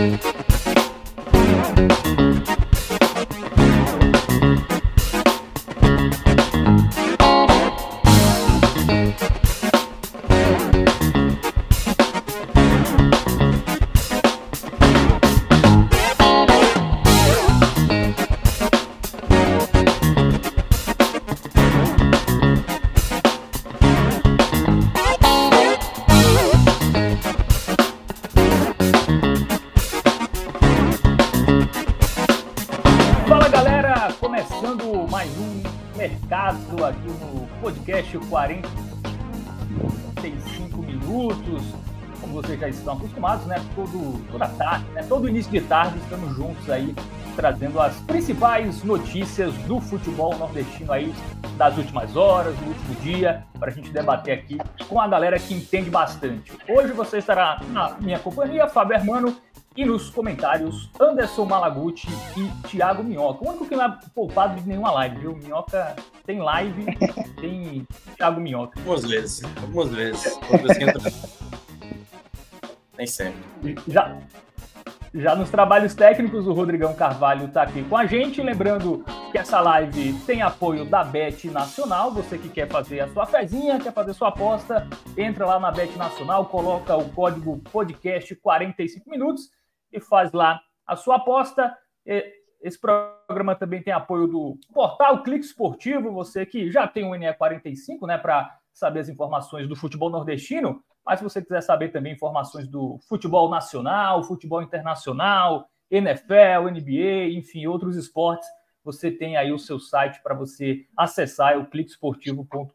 Fala acostumados, né? Todo, toda tarde, né? todo início de tarde estamos juntos aí trazendo as principais notícias do futebol nordestino aí das últimas horas, do último dia, para a gente debater aqui com a galera que entende bastante. Hoje você estará na minha companhia, Fábio Hermano, e nos comentários, Anderson Malaguti e Thiago Minhoca. O único que não é poupado de nenhuma live, viu? Minhoca tem live, tem Thiago Minhoca. Algumas vezes, algumas vezes. Nem sempre. Já, já nos trabalhos técnicos, o Rodrigão Carvalho está aqui com a gente. Lembrando que essa live tem apoio da Bet Nacional. Você que quer fazer a sua fezinha, quer fazer sua aposta, entra lá na Bet Nacional, coloca o código podcast 45 minutos e faz lá a sua aposta. Esse programa também tem apoio do portal Clique Esportivo. Você que já tem um NE45, né, para saber as informações do futebol nordestino. Mas se você quiser saber também informações do futebol nacional, futebol internacional, NFL, NBA, enfim, outros esportes, você tem aí o seu site para você acessar, é o cliquesportivo.com.br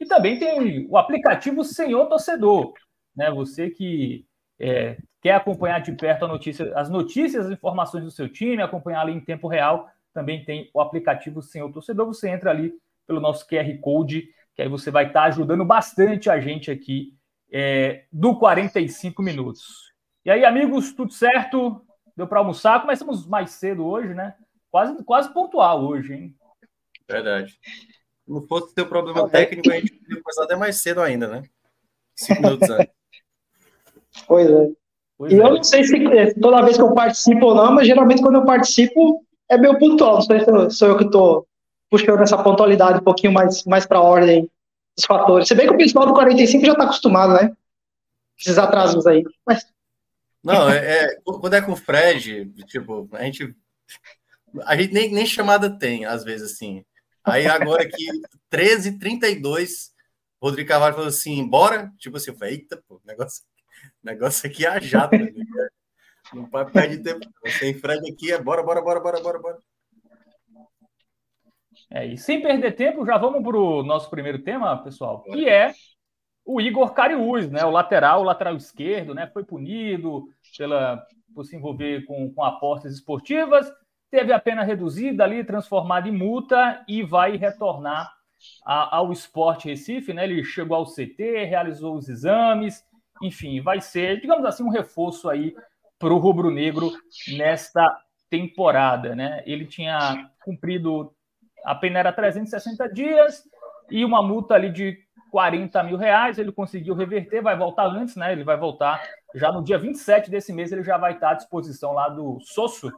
e também tem o aplicativo Senhor Torcedor, né? Você que é, quer acompanhar de perto notícia, as notícias, as informações do seu time, acompanhar ali em tempo real, também tem o aplicativo Senhor Torcedor. Você entra ali pelo nosso QR Code que aí você vai estar ajudando bastante a gente aqui é, do 45 minutos. E aí, amigos, tudo certo? Deu para almoçar? Começamos mais cedo hoje, né? Quase, quase pontual hoje, hein? Verdade. Se não fosse ter problema técnico, a gente podia começar até mais cedo ainda, né? Cinco minutos antes. Pois é. Pois e é. eu não sei se toda vez que eu participo ou não, mas geralmente quando eu participo é meio pontual. Não sei se sou eu que estou puxando essa pontualidade um pouquinho mais, mais para a ordem dos fatores. Se bem que o pessoal do 45 já está acostumado, né? Esses atrasos aí. Mas... Não, é, é, quando é com o Fred, tipo, a gente. A gente nem, nem chamada tem, às vezes, assim. Aí agora aqui, 13h32, Rodrigo Carvalho falou assim: bora? Tipo assim, eu falei, eita, pô, negócio, negócio aqui é a jato. Né? Não pode perder tempo. Sem Fred aqui é bora, bora, bora, bora, bora, bora. É, e sem perder tempo, já vamos para o nosso primeiro tema, pessoal, que é o Igor Cariús, né? O lateral, o lateral esquerdo, né? Foi punido pela, por se envolver com, com apostas esportivas, teve a pena reduzida ali, transformada em multa e vai retornar a, ao Esporte Recife, né? Ele chegou ao CT, realizou os exames, enfim, vai ser, digamos assim, um reforço aí para o rubro-negro nesta temporada, né? Ele tinha cumprido a pena era 360 dias e uma multa ali de 40 mil reais. Ele conseguiu reverter, vai voltar antes, né? Ele vai voltar já no dia 27 desse mês. Ele já vai estar à disposição lá do Sosso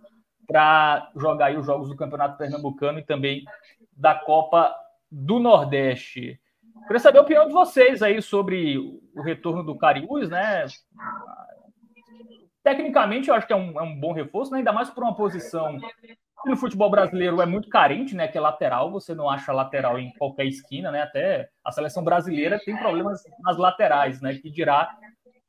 para jogar aí os jogos do Campeonato Pernambucano e também da Copa do Nordeste. Queria saber a opinião de vocês aí sobre o retorno do Cariús, né? Tecnicamente, eu acho que é um, é um bom reforço, né? ainda mais por uma posição no futebol brasileiro é muito carente, né? Que é lateral, você não acha lateral em qualquer esquina, né? Até a seleção brasileira tem problemas nas laterais, né? Que dirá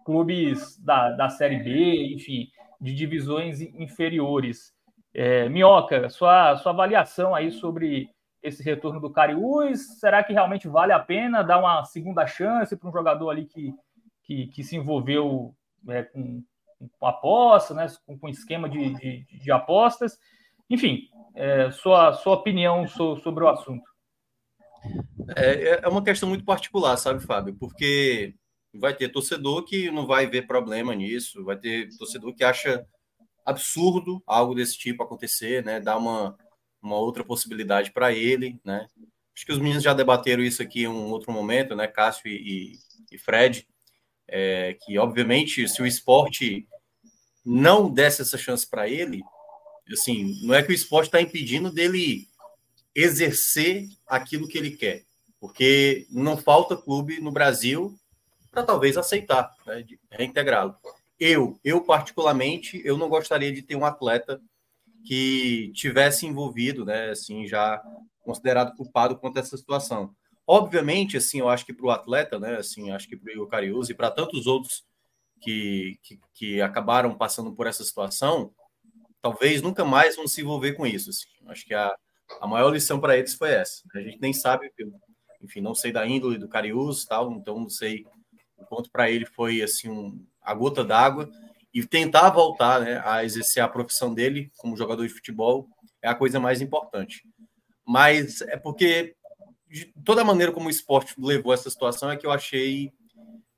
clubes da, da Série B, enfim, de divisões inferiores. É, Minhoca, sua, sua avaliação aí sobre esse retorno do Cariús? Será que realmente vale a pena dar uma segunda chance para um jogador ali que, que, que se envolveu é, com, com aposta, né, com, com esquema de, de, de, apostas? Enfim, é, sua, sua opinião so, sobre o assunto. É, é uma questão muito particular, sabe, Fábio? Porque vai ter torcedor que não vai ver problema nisso, vai ter torcedor que acha absurdo algo desse tipo acontecer, né? Dar uma uma outra possibilidade para ele, né? Acho que os meninos já debateram isso aqui em um outro momento, né? Cássio e, e Fred, é, que obviamente se o esporte não desse essa chance para ele, assim, não é que o esporte está impedindo dele exercer aquilo que ele quer, porque não falta clube no Brasil para talvez aceitar, né, reintegrá-lo. Eu, eu particularmente, eu não gostaria de ter um atleta que tivesse envolvido, né, assim, já considerado culpado quanto a essa situação. Obviamente, assim, eu acho que para o atleta, né, assim, acho que para o Igor Cariuso e para tantos outros que, que, que, acabaram passando por essa situação, talvez nunca mais vão se envolver com isso. Assim. Acho que a, a maior lição para eles foi essa. A gente nem sabe, enfim, não sei da índole do Cariuso, tal, então não sei o quanto para ele foi assim um, a gota d'água e tentar voltar né, a exercer a profissão dele como jogador de futebol é a coisa mais importante. Mas é porque de toda a maneira como o esporte levou essa situação é que eu achei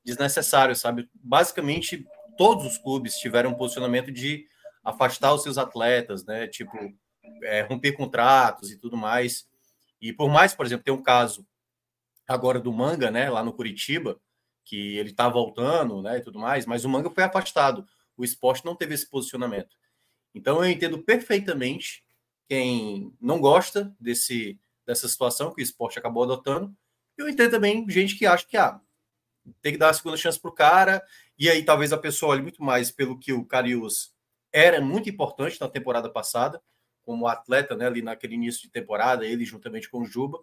desnecessário, sabe? Basicamente, todos os clubes tiveram um posicionamento de afastar os seus atletas, né? Tipo, é, romper contratos e tudo mais. E por mais, por exemplo, tem um caso agora do Manga, né? Lá no Curitiba, que ele tá voltando, né? E tudo mais, mas o Manga foi afastado o esporte não teve esse posicionamento. Então eu entendo perfeitamente quem não gosta desse, dessa situação que o esporte acabou adotando. Eu entendo também gente que acha que ah, tem que dar a segunda chance para o cara, e aí talvez a pessoa olhe muito mais pelo que o Carius era muito importante na temporada passada, como atleta, né, ali naquele início de temporada, ele juntamente com o Juba.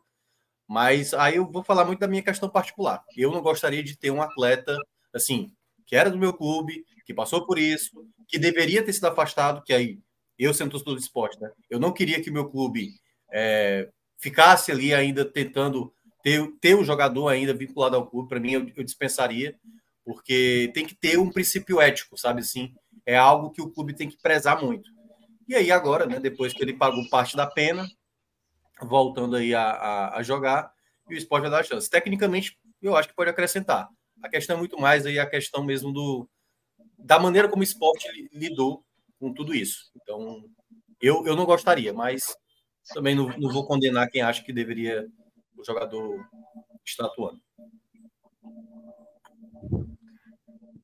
Mas aí eu vou falar muito da minha questão particular. Eu não gostaria de ter um atleta assim, que era do meu clube, que passou por isso, que deveria ter sido afastado, que aí eu sendo torcedor do esporte, né? Eu não queria que o meu clube é, ficasse ali ainda tentando ter, ter um jogador ainda vinculado ao clube. Para mim, eu, eu, dispensaria, porque tem que ter um princípio ético, sabe assim? É algo que o clube tem que prezar muito. E aí agora, né? Depois que ele pagou parte da pena, voltando aí a, a, a jogar, e o esporte vai dar a chance. Tecnicamente, eu acho que pode acrescentar. A questão é muito mais aí a questão mesmo do, da maneira como o esporte lidou com tudo isso. Então, eu, eu não gostaria, mas também não, não vou condenar quem acha que deveria o jogador estar atuando.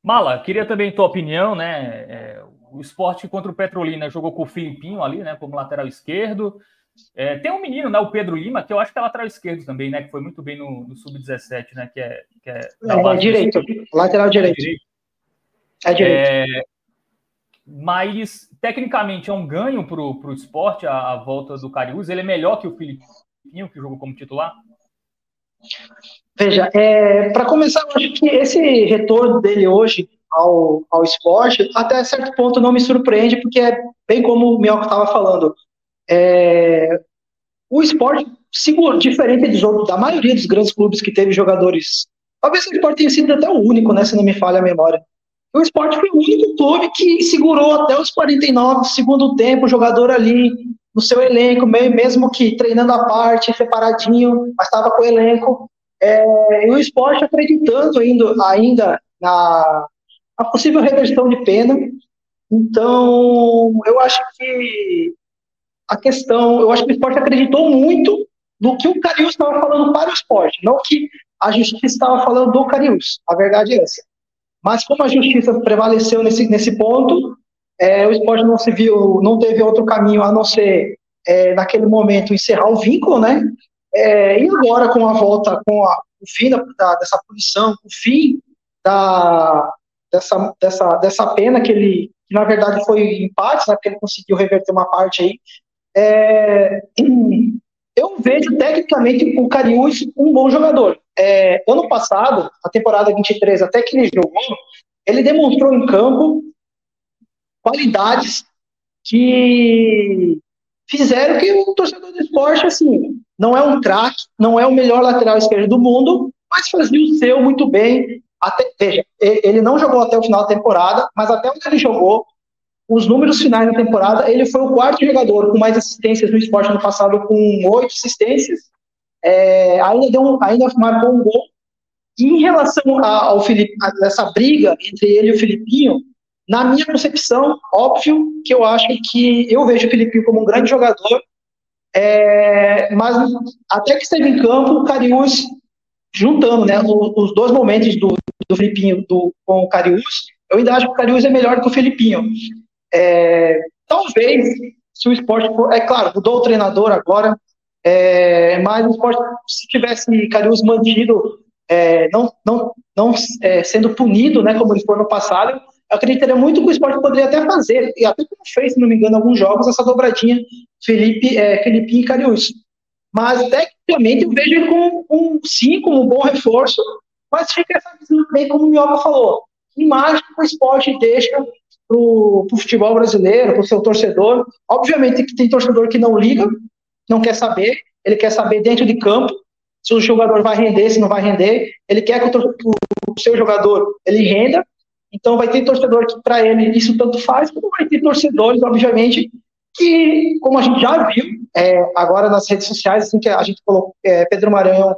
Mala, queria também tua opinião, né? É, o esporte contra o Petrolina jogou com o Filipinho ali, né? Como lateral esquerdo. É, tem um menino, né? O Pedro Lima, que eu acho que é lateral esquerdo também, né? Que foi muito bem no, no Sub-17, né? Que é, que é, é direito, lateral direito. direito. É direito. Mas, tecnicamente, é um ganho para o esporte a, a, volta do Cariús. Ele é melhor que o Filipinho, que jogou como titular? Veja, é, para começar, eu acho que esse retorno dele hoje ao, ao esporte, até certo ponto não me surpreende, porque é bem como o Mioca estava falando. É, o esporte, seguro, diferente dos outros, da maioria dos grandes clubes que teve jogadores. Talvez o esporte tenha sido até o único, né? Se não me falha a memória. O esporte foi o único clube que segurou até os 49 do segundo tempo, o jogador ali no seu elenco, mesmo que treinando à parte, separadinho, mas estava com o elenco. É, e o esporte acreditando ainda, ainda na, na possível reversão de pena. Então, eu acho que a questão, eu acho que o esporte acreditou muito no que o Carius estava falando para o esporte, não que a justiça estava falando do Carius. A verdade é essa. Mas como a justiça prevaleceu nesse, nesse ponto, é, o esporte não se viu, não teve outro caminho a não ser, é, naquele momento, encerrar o vínculo, né? É, e agora, com a volta, com a, o fim da, da, dessa punição, o fim da, dessa, dessa, dessa pena que ele, que na verdade foi empate, né, porque ele conseguiu reverter uma parte aí, é, eu vejo tecnicamente o Cariús um bom jogador. É, ano passado, a temporada 23, até que ele jogou, ele demonstrou em campo qualidades que fizeram que o torcedor do esporte, assim, não é um craque, não é o melhor lateral esquerdo do mundo, mas fazia o seu muito bem. Até, veja, ele não jogou até o final da temporada, mas até onde ele jogou, os números finais da temporada, ele foi o quarto jogador com mais assistências no esporte no passado, com oito assistências. É, ainda, deu ainda marcou um gol. E em relação ao Felipe, a essa briga entre ele e o Filipinho, na minha concepção, óbvio que eu acho que eu vejo o Filipinho como um grande jogador, é, mas até que esteve em campo, o Cariús, juntando né, os, dois momentos do, do Filipinho do, com o Cariús, eu ainda acho que o Cariús é melhor que o Filipinho. É, talvez, se o esporte for. É claro, mudou o treinador agora, é, mas o esporte, se tivesse Carius mantido, é, não, não, não é, sendo punido, né, como ele foi no passado, eu acreditaria muito que o esporte poderia até fazer, e até como fez, se não me engano, alguns jogos, essa dobradinha Felipe, é, Felipe e Carius. Mas, tecnicamente, eu vejo ele como um, como um bom reforço, mas fica essa visão bem como o Mioca falou. Imagem que o esporte deixa para o futebol brasileiro, para o seu torcedor. Obviamente que tem torcedor que não liga, não quer saber, ele quer saber dentro de campo se o jogador vai render, se não vai render. Ele quer que o, o seu jogador ele renda. Então vai ter torcedor que para ele isso tanto faz, como vai ter torcedores, obviamente, que, como a gente já viu é, agora nas redes sociais, assim que a gente colocou, é, Pedro Maranhão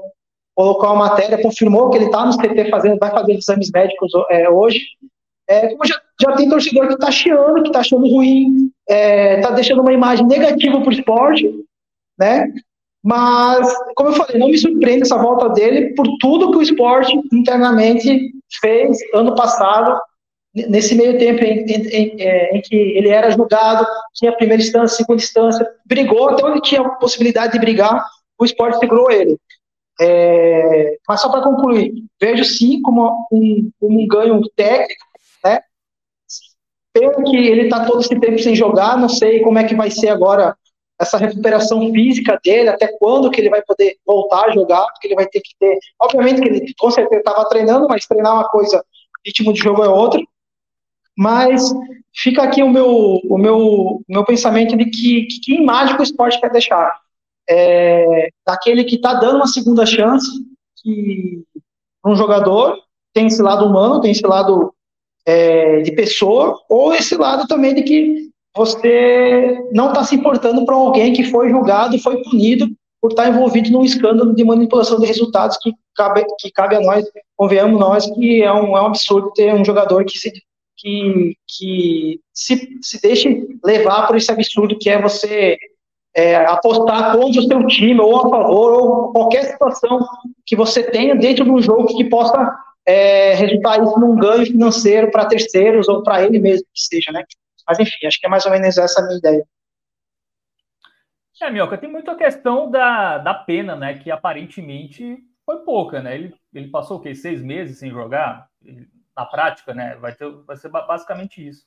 colocou a matéria, confirmou que ele está no CT fazendo, vai fazer exames médicos é, hoje, é, como já, já tem torcedor que está chiando, que está achando ruim, está é, tá deixando uma imagem negativa para o esporte, né? Mas, como eu falei, não me surpreende essa volta dele por tudo que o esporte internamente fez ano passado, nesse meio tempo em, em, em, é, em, que ele era julgado, tinha primeira instância, segunda instância, brigou, até onde tinha possibilidade de brigar, o esporte segurou ele. É, mas só para concluir, vejo sim como um, como um ganho técnico, Pelo que ele está todo esse tempo sem jogar, não sei como é que vai ser agora essa recuperação física dele, até quando que ele vai poder voltar a jogar, porque ele vai ter que ter, obviamente que ele com certeza estava treinando, mas treinar uma coisa, ritmo de jogo é outro, mas fica aqui o meu, o meu, meu pensamento de que, que, imagem que o esporte quer deixar, é, daquele que está dando uma segunda chance, que um jogador tem esse lado humano, tem esse lado é, de pessoa, ou esse lado também de que você não está se importando para alguém que foi julgado, foi punido por estar tá envolvido num escândalo de manipulação de resultados que cabe, que cabe a nós, convenhamos nós, que é um, é um absurdo ter um jogador que se, que, que se, se deixe levar por esse absurdo que é você é, apostar contra o seu time, ou a favor, ou qualquer situação que você tenha dentro de um jogo que possa é, resultar isso num ganho financeiro para terceiros ou para ele mesmo que seja, né? Mas enfim, acho que é mais ou menos essa a minha ideia. É, Mioca, tem muita questão da, da pena, né? Que aparentemente foi pouca, né? Ele, ele passou o quê? Seis meses sem jogar? Na prática, né? Vai, ter, vai ser basicamente isso.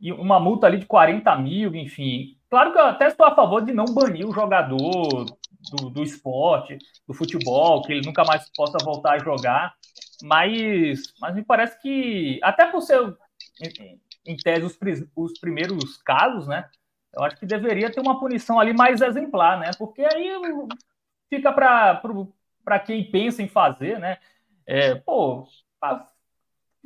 E uma multa ali de 40 mil, enfim. Claro que eu até estou a favor de não banir o jogador do, do esporte, do futebol, que ele nunca mais possa voltar a jogar. Mas, mas me parece que, até por ser, em, em tese, os, os primeiros casos, né? Eu acho que deveria ter uma punição ali mais exemplar, né? Porque aí fica para quem pensa em fazer, né? É, pô,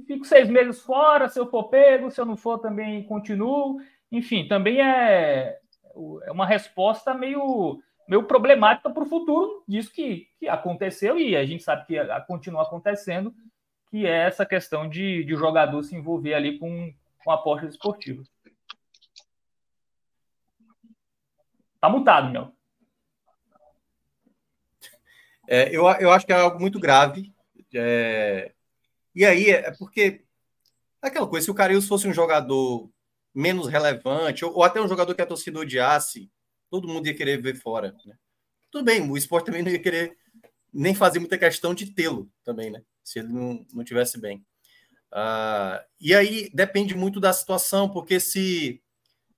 fico seis meses fora, se eu for pego, se eu não for também continuo. Enfim, também é, é uma resposta meio meio problemática para o futuro disso que, que aconteceu e a gente sabe que continua acontecendo, que é essa questão de, de jogador se envolver ali com, com apostas esportivas. Tá mutado, meu. É, eu, eu acho que é algo muito grave. É, e aí é porque é aquela coisa, se o Carius fosse um jogador menos relevante, ou, ou até um jogador que a torcida odiasse, todo mundo ia querer ver fora. Né? Tudo bem, o esporte também não ia querer nem fazer muita questão de tê-lo também, né? Se ele não, não tivesse bem. Uh, e aí depende muito da situação, porque se,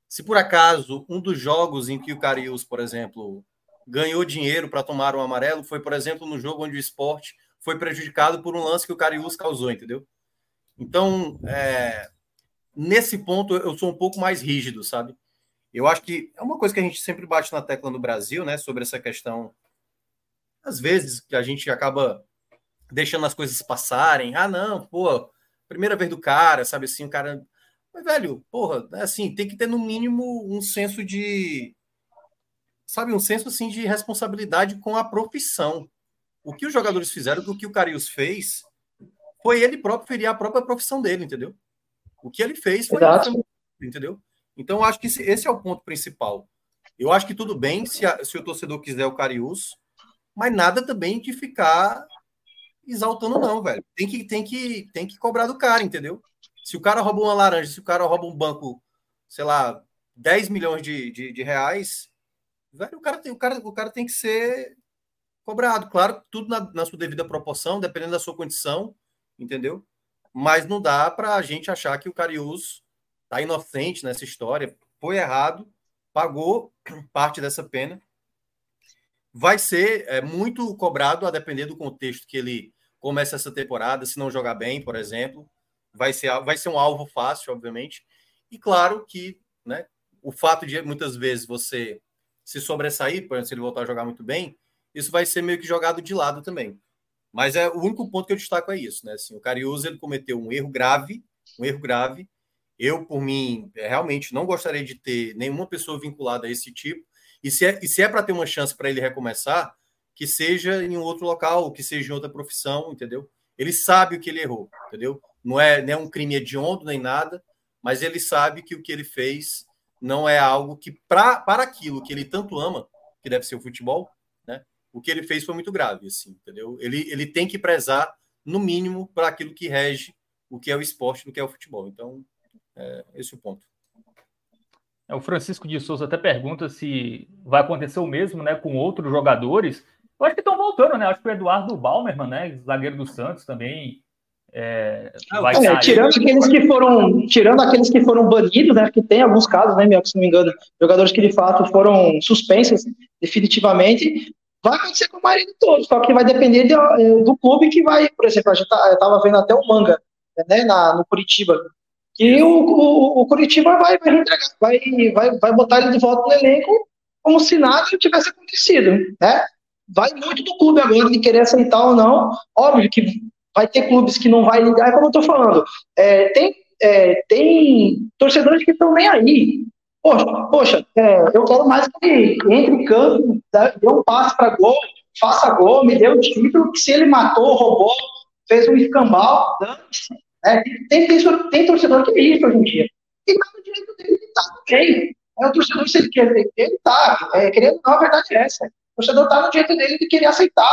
se por acaso um dos jogos em que o Carius, por exemplo, ganhou dinheiro para tomar um amarelo foi, por exemplo, no jogo onde o esporte foi prejudicado por um lance que o Carius causou, entendeu? Então, é, nesse ponto, eu sou um pouco mais rígido, sabe? Eu acho que é uma coisa que a gente sempre bate na tecla no Brasil, né? Sobre essa questão, às vezes, que a gente acaba deixando as coisas passarem. Ah, não, pô, primeira vez do cara, sabe assim, o cara. Mas, velho, porra, é assim, tem que ter no mínimo um senso de. Sabe, um senso assim de responsabilidade com a profissão. O que os jogadores fizeram, o que o Carius fez, foi ele próprio ferir a própria profissão dele, entendeu? O que ele fez foi. Exato. Entendeu? Então, eu acho que esse, esse, é o ponto principal. Eu acho que tudo bem se, a, se o torcedor quiser o Carius, mas nada também de ficar exaltando, não, velho. Tem que, tem, que, tem que cobrar do cara, entendeu? Se o cara rouba uma laranja, se o cara rouba um banco, sei lá, 10 milhões de, de, de reais, velho, o cara, tem, o, cara, o cara tem que ser cobrado. Claro, tudo na, na sua devida proporção, dependendo da sua condição, entendeu? Mas não dá para a gente achar que o Carius tá inocente nessa história, foi errado, pagou parte dessa pena. Vai ser é, muito cobrado a depender do contexto que ele começa essa temporada, se não jogar bem, por exemplo. Vai ser, vai ser um alvo fácil, obviamente. E claro que né, o fato de muitas vezes você se sobressair, por exemplo, se ele voltar a jogar muito bem, isso vai ser meio que jogado de lado também. Mas é o único ponto que eu destaco é isso, né? Assim, o Cariús ele cometeu um erro grave, um erro grave, eu, por mim, é, realmente não gostaria de ter nenhuma pessoa vinculada a esse tipo. E se é, é para ter uma chance para ele recomeçar, que seja em um outro local, que seja em outra profissão, entendeu? Ele sabe o que ele errou, entendeu? Não é, não é um crime hediondo nem nada, mas ele sabe que o que ele fez não é algo que, pra, para aquilo que ele tanto ama, que deve ser o futebol, né? O que ele fez foi muito grave, assim, entendeu? Ele, ele tem que prezar, no mínimo, para aquilo que rege o que é o esporte, o que é o futebol. Então, é, esse é o ponto. É, o Francisco de Souza até pergunta se vai acontecer o mesmo né, com outros jogadores. Eu acho que estão voltando, né? Acho que o Eduardo Balmerman, né, zagueiro do Santos, também é, vai é, tirando aqueles que foram tirando aqueles que foram banidos, né? Que tem alguns casos, né, meu, se não me engano, jogadores que de fato foram suspensos definitivamente. Vai acontecer com o maioria de todos, só que vai depender de, eh, do clube que vai, por exemplo, a gente tá, estava vendo até o Manga, né, na, no Curitiba, e o, o, o Curitiba vai, vai, vai, vai, vai botar ele de volta no elenco como se nada tivesse acontecido, né? Vai muito do clube agora de querer aceitar ou não. Óbvio que vai ter clubes que não vai ligar, é como eu tô falando. É, tem, é, tem torcedores que estão nem aí. Poxa, poxa é, eu quero mais que entre em campo, dê um passe para gol, faça gol, me dê o título, que se ele matou, roubou, fez um escambau. É, tem, tem, tem torcedor que vive hoje em dia. E tá no direito dele de estar tá ok. É o torcedor, se ele quer, ele tá. É, querendo não, a verdade é essa. O torcedor está no direito dele de querer aceitar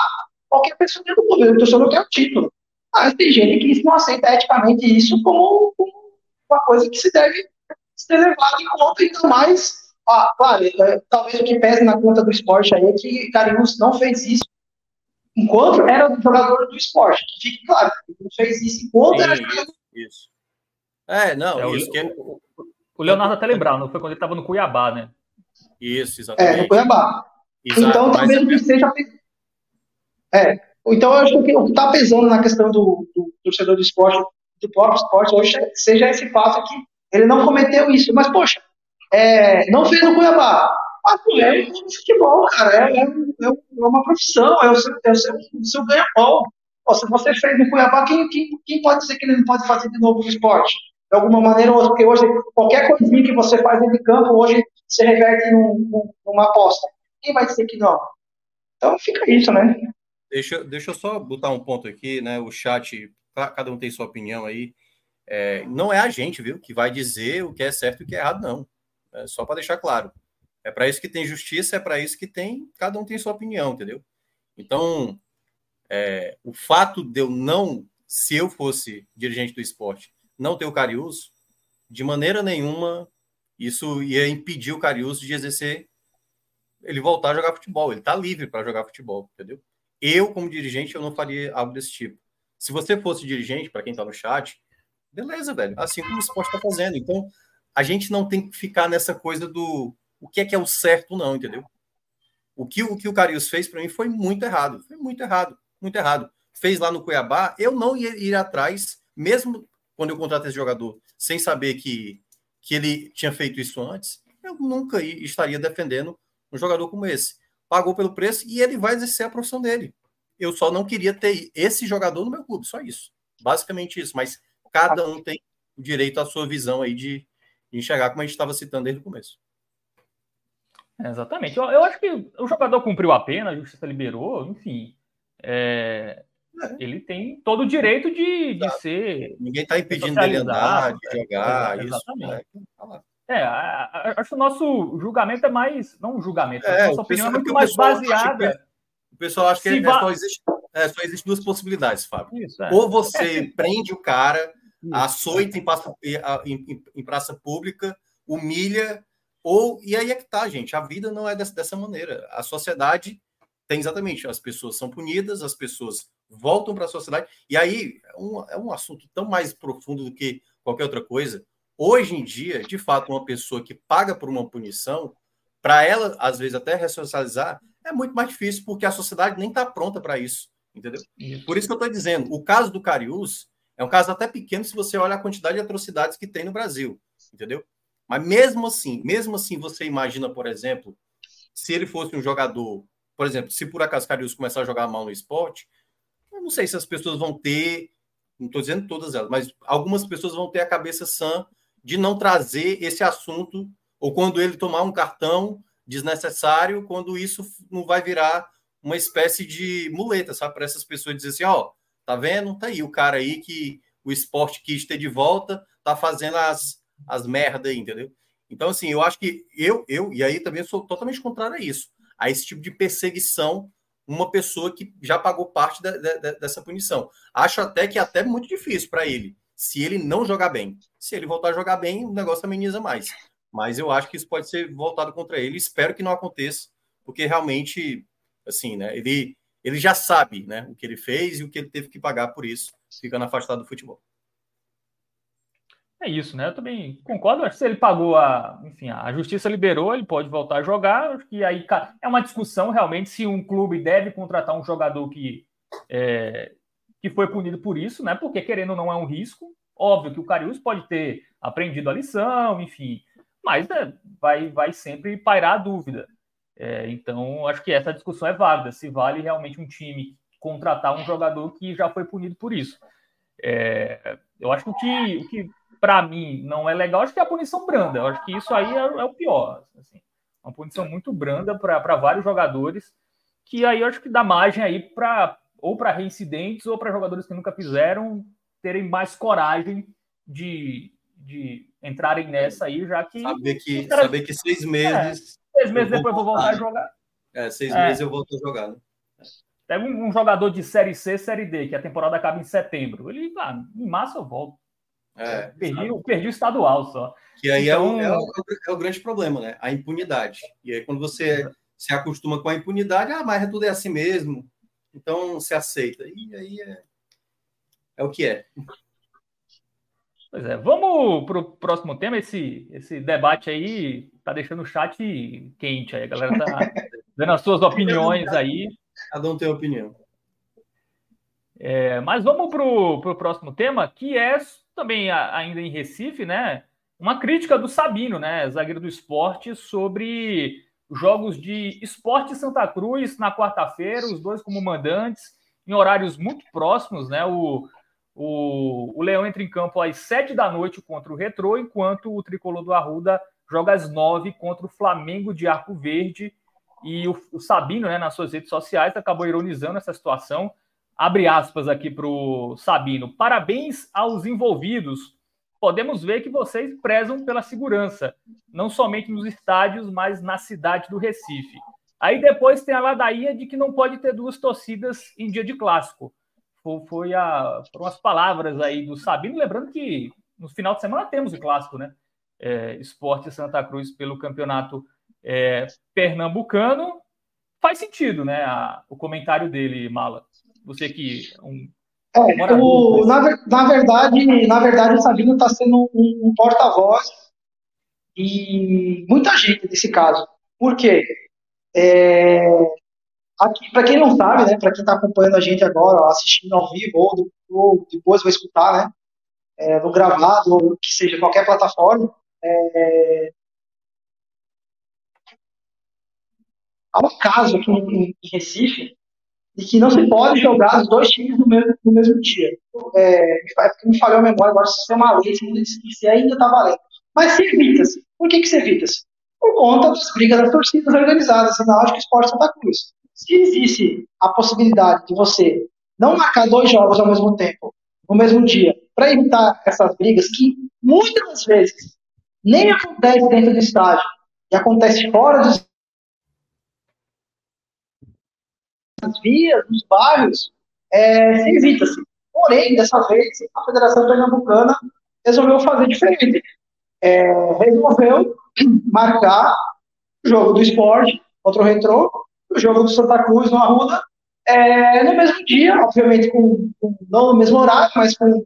qualquer pessoa dentro do governo. O torcedor quer o título. Mas tem gente que não aceita eticamente isso como, como uma coisa que se deve ser levada em conta, ainda mais. Ah, claro, é, talvez o que pese na conta do esporte aí é que Carius não fez isso enquanto era jogador do esporte. Que fique claro, ele não fez isso enquanto Sim, era jogador. Isso. É, não, é, isso o, que... É- o Leonardo até lembrava, não foi quando ele estava no Cuiabá, né? Isso, exatamente. É, no Cuiabá. Exato, então, talvez o que seja. É, então eu acho que o que está pesando na questão do, do, torcedor do esporte, do próprio esporte, hoje seja esse fato que ele não cometeu isso. Mas, poxa, é, não fez no Cuiabá. Pô, é futebol, cara. É, é, é, uma profissão, é o seu, é seu, seu ganha-pão. Se você fez no Cuiabá, quem, quem, quem pode dizer que ele não pode fazer de novo no esporte? De alguma maneira porque hoje qualquer coisinha que você faz dentro de campo, hoje se reverte num, numa aposta. Quem vai dizer que não? Então fica isso, né? Deixa, deixa eu só botar um ponto aqui, né? O chat, cada um tem sua opinião aí. É, não é a gente, viu, que vai dizer o que é certo e o que é errado, não. É só para deixar claro. É para isso que tem justiça, é para isso que tem. Cada um tem sua opinião, entendeu? Então, é, o fato de eu não, se eu fosse dirigente do esporte, não ter o Cariús, de maneira nenhuma isso ia impedir o Cariús de exercer ele voltar a jogar futebol. Ele está livre para jogar futebol, entendeu? Eu, como dirigente, eu não faria algo desse tipo. Se você fosse dirigente, para quem está no chat, beleza, velho. Assim como o esporte está fazendo. Então, a gente não tem que ficar nessa coisa do o que é que é o certo, não, entendeu? O que o, que o Carius fez para mim foi muito errado. Foi muito errado, muito errado. Fez lá no Cuiabá, eu não ia ir atrás, mesmo quando eu contratei esse jogador, sem saber que, que ele tinha feito isso antes, eu nunca estaria defendendo um jogador como esse. Pagou pelo preço e ele vai exercer a profissão dele. Eu só não queria ter esse jogador no meu clube, só isso. Basicamente isso. Mas cada um tem o direito à sua visão aí de, de enxergar, como a gente estava citando desde o começo. Exatamente. Eu, eu, acho que o jogador cumpriu a pena, a justiça liberou, enfim. É, é. Ele tem todo o direito de, de ser. Ninguém está impedindo dele andar, de jogar, é, exatamente. isso. Né? É, acho que o nosso julgamento é mais. Não um julgamento, é, a nossa opinião é muito mais baseada. o pessoal acha que é, só, existe, é, só existe duas possibilidades, Fábio. Isso, é. Ou você prende o cara, açoita em praça, em, em praça pública, humilha, ou. E aí é que tá, gente. A vida não é dessa, dessa maneira. A sociedade tem exatamente. As pessoas são punidas, as pessoas voltam para a sociedade. E aí é um, é um assunto tão mais profundo do que qualquer outra coisa Hoje em dia, de fato, uma pessoa que paga por uma punição, para ela, às vezes, até ressocializar, é muito mais difícil, porque a sociedade nem está pronta para isso, entendeu? Isso. Por isso que eu estou dizendo, o caso do Cariús é um caso até pequeno se você olha a quantidade de atrocidades que tem no Brasil, entendeu? Mas mesmo assim, mesmo assim, você imagina, por exemplo, se ele fosse um jogador, por exemplo, se por acaso Cariús começar a jogar mal no esporte, eu não sei se as pessoas vão ter, não estou dizendo todas elas, mas algumas pessoas vão ter a cabeça sã de não trazer esse assunto, ou quando ele tomar um cartão desnecessário, quando isso não vai virar uma espécie de muleta, sabe? Para essas pessoas dizer assim, ó, tá vendo? Tá aí o cara aí que o esporte quis ter de volta, tá fazendo as, as merdas aí, entendeu? Então, assim, eu acho que eu, eu, e aí também sou totalmente contrário a isso, a esse tipo de perseguição, uma pessoa que já pagou parte da, da, dessa punição. Acho até que é até muito difícil para ele se ele não jogar bem. Se ele voltar a jogar bem, o negócio ameniza mais. Mas eu acho que isso pode ser voltado contra ele. Espero que não aconteça, porque realmente, assim, né? Ele, ele já sabe, né? O que ele fez e o que ele teve que pagar por isso, ficando afastado do futebol. É isso, né? Eu também concordo. Acho que se ele pagou a, enfim, a justiça liberou, ele pode voltar a jogar. Acho que aí é uma discussão realmente se um clube deve contratar um jogador que é, que foi punido por isso, né? Porque querendo ou não é um risco. Óbvio que o Carius pode ter aprendido a lição, enfim, mas né, vai, vai sempre pairar a dúvida. É, então, acho que essa discussão é válida, se vale realmente um time contratar um jogador que já foi punido por isso. É, eu acho que o que, que para mim, não é legal, acho que é a punição branda. Eu acho que isso aí é, é o pior. Assim, uma punição muito branda para vários jogadores, que aí eu acho que dá margem aí para ou para reincidentes ou para jogadores que nunca fizeram terem mais coragem de, de entrarem nessa aí, já que. Saber que, caras... saber que seis meses. É, seis meses depois eu vou voltar a jogar. É, seis é. meses eu volto a jogar, né? Pega um, um, jogador de Série C, Série D, que a temporada acaba em setembro. Ele, ah, em março eu volto. É, perdi, eu perdi o estadual só. Que aí então... é, o, é, o, é, o, grande problema, né? A impunidade. E aí, quando você se acostuma com a impunidade, ah, mas tudo é assim mesmo. Então se aceita. E aí é, é o que é. Pois é, vamos para o próximo tema. Esse, esse debate aí tá deixando o chat quente aí. A galera tá dando as suas opiniões aí. Cada um tem opinião. É, mas vamos para o próximo tema, que é também ainda em Recife, né? Uma crítica do Sabino, né? Zagueiro do esporte, sobre jogos de Esporte Santa Cruz na quarta-feira, os dois como mandantes, em horários muito próximos, né? O, o, o Leão entra em campo às sete da noite contra o Retrô, enquanto o Tricolor do Arruda joga às nove contra o Flamengo de Arco Verde. E o, o Sabino, né, nas suas redes sociais, acabou ironizando essa situação. Abre aspas aqui para o Sabino. Parabéns aos envolvidos podemos ver que vocês prezam pela segurança, não somente nos estádios, mas na cidade do Recife. Aí depois tem a ladainha de que não pode ter duas torcidas em dia de clássico. Foi a, foram as palavras aí do Sabino, lembrando que no final de semana temos o clássico, né? É, Esporte Santa Cruz pelo campeonato é, pernambucano. Faz sentido, né? A, o comentário dele, Mala. Você que é um é, o, na, na, verdade, na verdade, o Sabino está sendo um, um porta-voz e muita gente nesse caso. Por quê? É, para quem não sabe, né, para quem está acompanhando a gente agora, assistindo ao vivo ou, ou, depois vai escutar, né, é, no gravado ou que seja qualquer plataforma, é, há um caso aqui em, em Recife de que não se pode jogar os dois times no mesmo, no mesmo dia. É, me falhou a memória agora se é uma lei, se ainda está valendo. Mas se evita-se. Por que, que se evita-se? Por conta das brigas das torcidas organizadas na Náutico Esporte Santa Cruz. Se existe a possibilidade de você não marcar dois jogos ao mesmo tempo, no mesmo dia, para evitar essas brigas que muitas vezes nem acontece dentro do estádio e acontece fora dos nas vias, nos bairros, é, se evita-se. Porém, dessa vez, a Federação Pernambucana resolveu fazer diferente. É, resolveu marcar o jogo do esporte contra o Retrô, o jogo do Santa Cruz no Arruda, é, no mesmo dia, obviamente com, com, não no mesmo horário, mas com,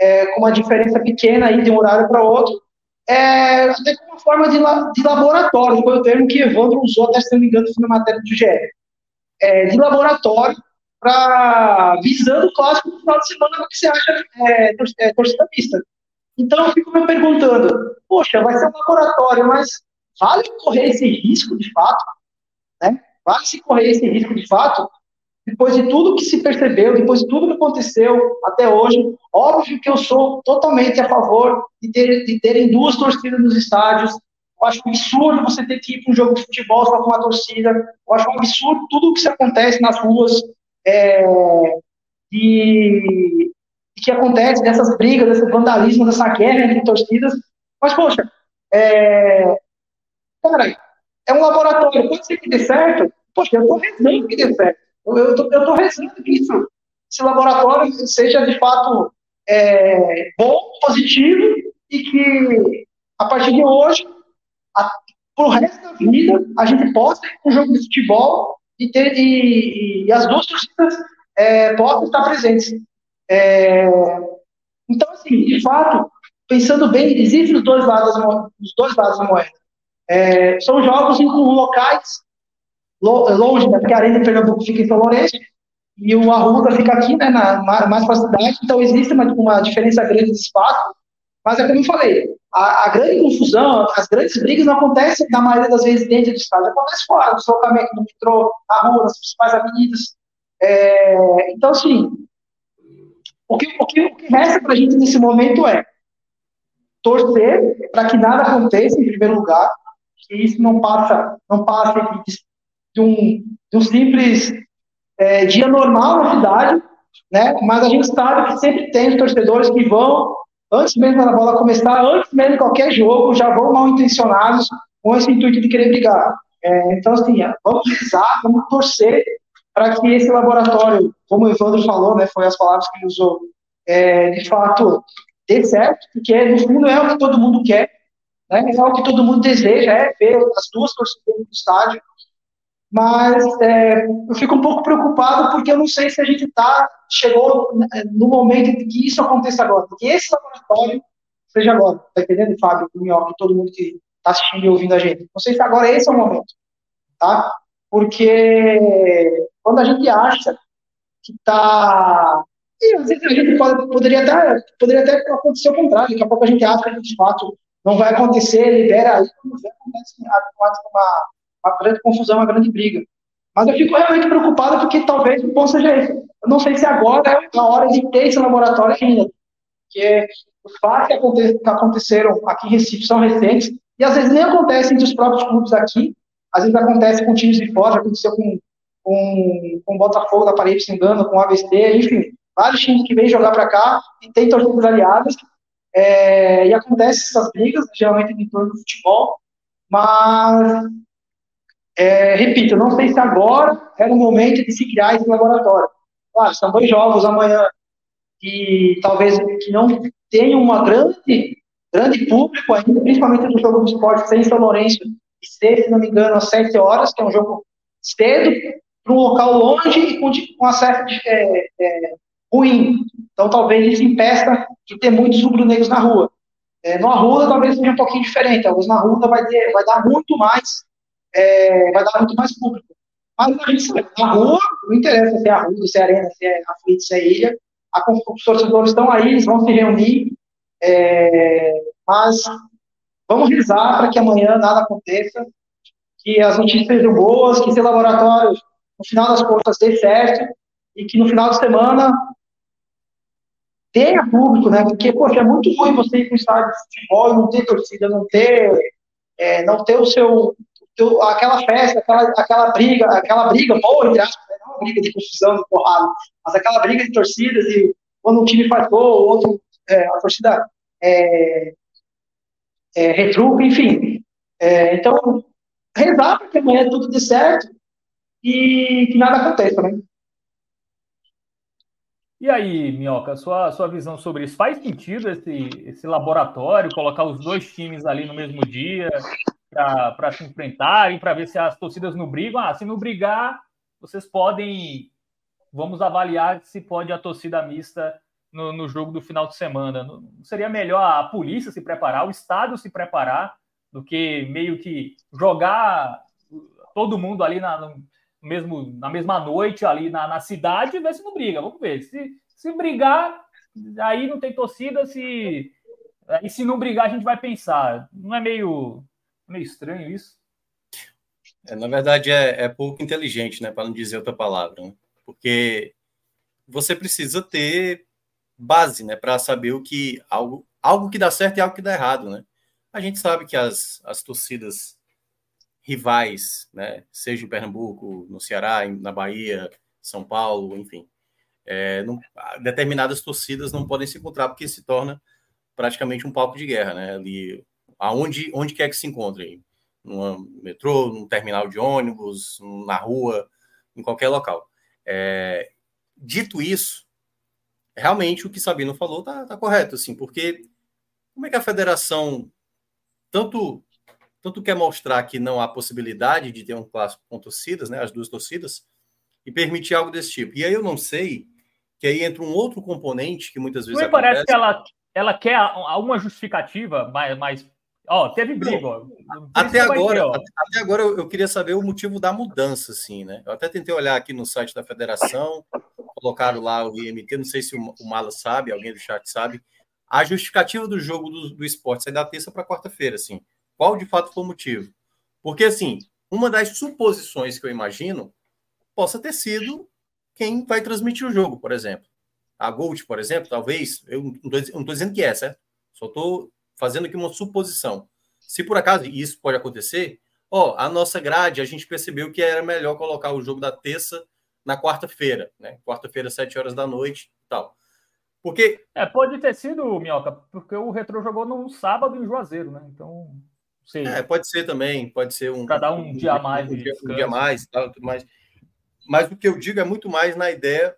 é, com uma diferença pequena aí de um horário para outro, é, até com uma forma de, de laboratório, foi o termo que Evandro usou, até se não me engano, na matéria do GE é, de laboratório para visando o clássico no final de semana, que você acha é, é, torcida mista. Então eu fico me perguntando, poxa, vai ser um laboratório, mas vale correr esse risco de fato? Né? Vale se correr esse risco de fato? Depois de tudo que se percebeu, depois de tudo que aconteceu até hoje, óbvio que eu sou totalmente a favor de, ter, de terem duas torcidas nos estádios, eu acho um absurdo você ter que ir para um jogo de futebol só com uma torcida. Eu acho um absurdo tudo o que acontece nas ruas, é, de, de, que acontece, dessas brigas, desse vandalismo, dessa guerra entre torcidas. Mas, poxa, é, cara, é um laboratório. Pode ser que dê certo. Poxa, eu estou rezando que dê certo. Eu estou rezando que isso, esse laboratório seja de fato é, bom, positivo e que a partir de hoje para o resto da vida, a gente possa para um jogo de futebol e, ter, e, e as duas torcidas é, possam estar presentes. É, então, assim, de fato, pensando bem, existem os dois lados, os dois lados da moeda. É, são jogos em locais longe, né, porque a Arena de Pernambuco fica em São Lourenço e o Arruda fica aqui, né, na, mais para a cidade, então existe uma, uma diferença grande de espaço, mas é como eu falei, a, a, grande confusão, as grandes brigas não acontecem, na maioria das vezes, dentro do estado, acontece fora, no deslocamento do metrô, na rua, nas principais avenidas. É, então, assim, o que, o que, o que resta para a gente nesse momento é torcer para que nada aconteça, em primeiro lugar, que isso não passa, não passe de, um, de um simples é, dia normal na cidade, né? mas a gente sabe que sempre tem os torcedores que vão antes mesmo da bola começar, antes mesmo de qualquer jogo, já vão mal intencionados com esse intuito de querer brigar. É, então, assim, é, vamos rezar, vamos torcer para que esse laboratório, como o Evandro falou, né, foi as palavras que ele usou, é, de fato, dê certo, porque no fundo é o que todo mundo quer, né, é o que todo mundo deseja, é ver as duas torcidas no estádio, mas é, eu fico um pouco preocupado porque eu não sei se a gente tá, chegou é, no momento de que isso aconteça agora, que esse laboratório seja agora, tá entendendo, Fábio, Minhoca, todo mundo que está assistindo e ouvindo a gente. Não sei se agora esse é o momento, tá? Porque quando a gente acha que está e às vezes a gente pode, poderia até, poderia até acontecer o contrário, daqui a pouco a gente acha que de fato não vai acontecer, libera aí, acontece uma, uma grande confusão, uma grande briga. Mas eu fico realmente preocupado porque talvez o ponto seja esse. Eu não sei se agora é a hora de ter esse laboratório ainda. Porque os fatos que aconteceram aqui em Recife são recentes e às vezes nem acontecem entre os próprios clubes aqui, às vezes acontece com times de fora, já aconteceu com, com, com o Botafogo da Paraíba, se engano, com o ABC, enfim, vários times que vêm jogar para cá e tem torcidas aliadas, é, e acontecem essas brigas, geralmente em torno do futebol, mas é, repito, não sei se agora era o momento de se criar esse laboratório. Claro, são dois jogos amanhã que talvez que não tenham uma grande, grande público ainda, principalmente no jogo do esporte sem São Lourenço, e se não me engano, às 7 horas, que é um jogo cedo, para um local longe e com, com acesso é, é, ruim. Então talvez isso impeça de ter muitos rubro-negros na rua. É, no Arruda talvez seja um pouquinho diferente, talvez na Arruda vai, vai dar muito mais é, vai dar muito mais público. Mas a gente na rua, não interessa se é a rua, se é a arena, se é a fluida, se é a ilha, a, os torcedores estão aí, eles vão se reunir, é, mas vamos rezar para que amanhã nada aconteça, que as notícias sejam boas, que esse laboratório, no final das contas, dê certo e que no final de semana tenha público, né? Porque, poxa, é muito ruim você ir para um estádio de futebol e não ter torcida, não ter, é, não ter o seu, teu, aquela festa, aquela, aquela briga, aquela briga boa, entre aspas, né? não uma briga de confusão, de porrada, mas aquela briga de torcidas e quando um time faz gol, o outro, é, a torcida é, é, retruca, enfim. É, então, rezar para que amanhã tudo dê certo e que nada aconteça, né? E aí, Minhoca, sua, sua visão sobre isso? Faz sentido esse, esse laboratório, colocar os dois times ali no mesmo dia para se enfrentarem, para ver se as torcidas não brigam? Ah, se não brigar, vocês podem. Vamos avaliar se pode a torcida mista no, no jogo do final de semana. Não seria melhor a polícia se preparar, o Estado se preparar, do que meio que jogar todo mundo ali na, no mesmo, na mesma noite ali na, na cidade e ver se não briga. Vamos ver. Se, se brigar, aí não tem torcida. Se, e se não brigar, a gente vai pensar. Não é meio, meio estranho isso? É, na verdade, é, é, pouco inteligente, né? Para não dizer outra palavra. Né? Porque você precisa ter base, né? Para saber o que algo, algo que dá certo e algo que dá errado, né? A gente sabe que as, as torcidas rivais, né, seja em Pernambuco, no Ceará, na Bahia, São Paulo, enfim, é, não, determinadas torcidas não podem se encontrar porque se torna praticamente um palco de guerra, né? Ali, aonde onde quer que se encontrem, no metrô, num terminal de ônibus, na rua, em qualquer local. É, dito isso, realmente o que Sabino falou tá, tá correto, assim, porque como é que a federação tanto tanto quer mostrar que não há possibilidade de ter um clássico com torcidas, né, as duas torcidas, e permitir algo desse tipo. E aí eu não sei, que aí entra um outro componente que muitas vezes. Não acontece... parece que ela, ela quer uma justificativa, mas, mas ó, teve briga. Ó. Até agora, ter, até agora eu queria saber o motivo da mudança, assim, né? Eu até tentei olhar aqui no site da federação, colocaram lá o IMT, não sei se o, o Mala sabe, alguém do chat sabe. A justificativa do jogo do, do esporte sai da terça para quarta-feira, assim. Qual de fato foi o motivo? Porque, assim, uma das suposições que eu imagino possa ter sido quem vai transmitir o jogo, por exemplo. A Gold, por exemplo, talvez, eu não estou dizendo que é, certo? Só estou fazendo aqui uma suposição. Se por acaso isso pode acontecer, ó, a nossa grade, a gente percebeu que era melhor colocar o jogo da terça na quarta-feira, né? Quarta-feira, sete horas da noite e tal. Porque. É, pode ter sido, Minhoca, porque o Retro jogou num sábado em Juazeiro, né? Então. Sim. É, pode ser também, pode ser um. Dar um, um, dia a mais. Um dia, um dia mais tal, tudo mais. Mas o que eu digo é muito mais na ideia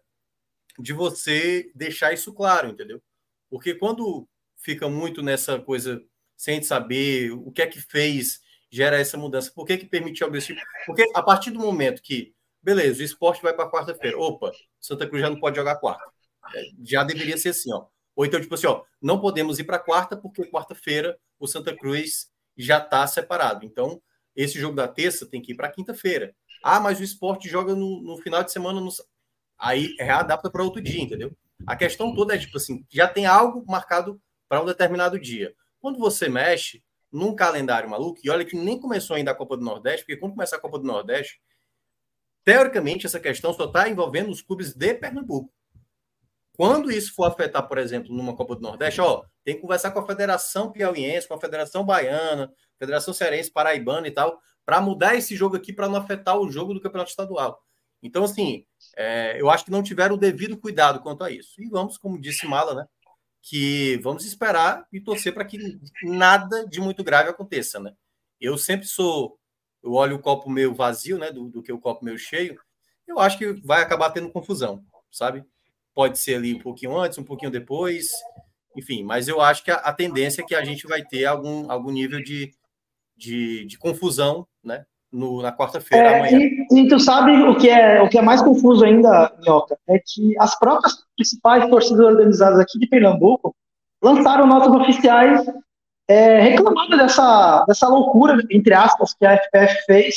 de você deixar isso claro, entendeu? Porque quando fica muito nessa coisa sem saber o que é que fez gera essa mudança, por que que permitiu o objetivo? Porque a partir do momento que, beleza, o esporte vai para quarta-feira, opa, Santa Cruz já não pode jogar quarta. É, já deveria ser assim, ó. Ou então, tipo assim, ó, não podemos ir para quarta porque quarta-feira o Santa Cruz já está separado. Então, esse jogo da terça tem que ir para quinta-feira. Ah, mas o esporte joga no, no final de semana. No... Aí readapta para outro dia, entendeu? A questão toda é tipo assim: já tem algo marcado para um determinado dia. Quando você mexe num calendário maluco, e olha que nem começou ainda a Copa do Nordeste, porque quando começar a Copa do Nordeste, teoricamente essa questão só está envolvendo os clubes de Pernambuco. Quando isso for afetar, por exemplo, numa Copa do Nordeste, ó, tem que conversar com a Federação Piauiense, com a Federação Baiana, Federação Cearense, Paraibana e tal, para mudar esse jogo aqui para não afetar o jogo do Campeonato Estadual. Então, assim, é, eu acho que não tiveram o devido cuidado quanto a isso. E vamos, como disse Mala, né? Que vamos esperar e torcer para que nada de muito grave aconteça, né? Eu sempre sou, eu olho o copo meio vazio, né? Do, do que o copo meio cheio. Eu acho que vai acabar tendo confusão, sabe? pode ser ali um pouquinho antes, um pouquinho depois, enfim, mas eu acho que a, a tendência é que a gente vai ter algum, algum nível de, de, de confusão, né? No, na quarta-feira é, amanhã. E, e, tu sabe o que é o que é mais confuso ainda, Minhoca, é que as próprias principais torcidas organizadas aqui de Pernambuco lançaram notas oficiais é, reclamando dessa, dessa loucura, entre aspas, que a FPF fez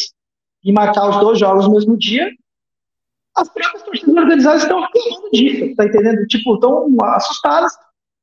de marcar os dois jogos no mesmo dia as próprias torcidas organizadas estão reclamando disso, tá entendendo? Tipo, estão assustadas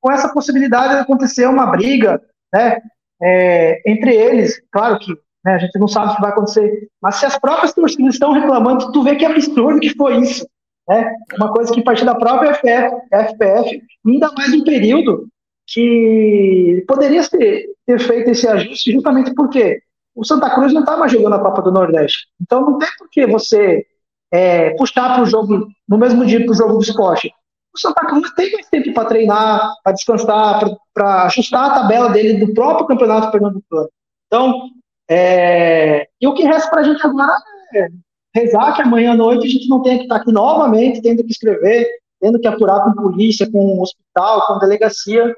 com essa possibilidade de acontecer uma briga, né, é, entre eles. Claro que né? A gente não sabe o que vai acontecer. Mas se as próprias torcidas estão reclamando, tu vê que absurdo que foi isso. Né? Uma coisa que partiu da própria FF, FPF, ainda mais um período que poderia ter, ter feito esse ajuste justamente porque o Santa Cruz não estava jogando a Copa do Nordeste. Então não tem por que você é, puxar para o jogo, no mesmo dia para o jogo do esporte. O Santa Cruz tem mais tempo para treinar, para descansar, para ajustar a tabela dele do próprio Campeonato Pernambucano. Então, é, e o que resta para a gente agora é rezar que amanhã à noite a gente não tenha que estar aqui novamente, tendo que escrever, tendo que apurar com polícia, com hospital, com delegacia.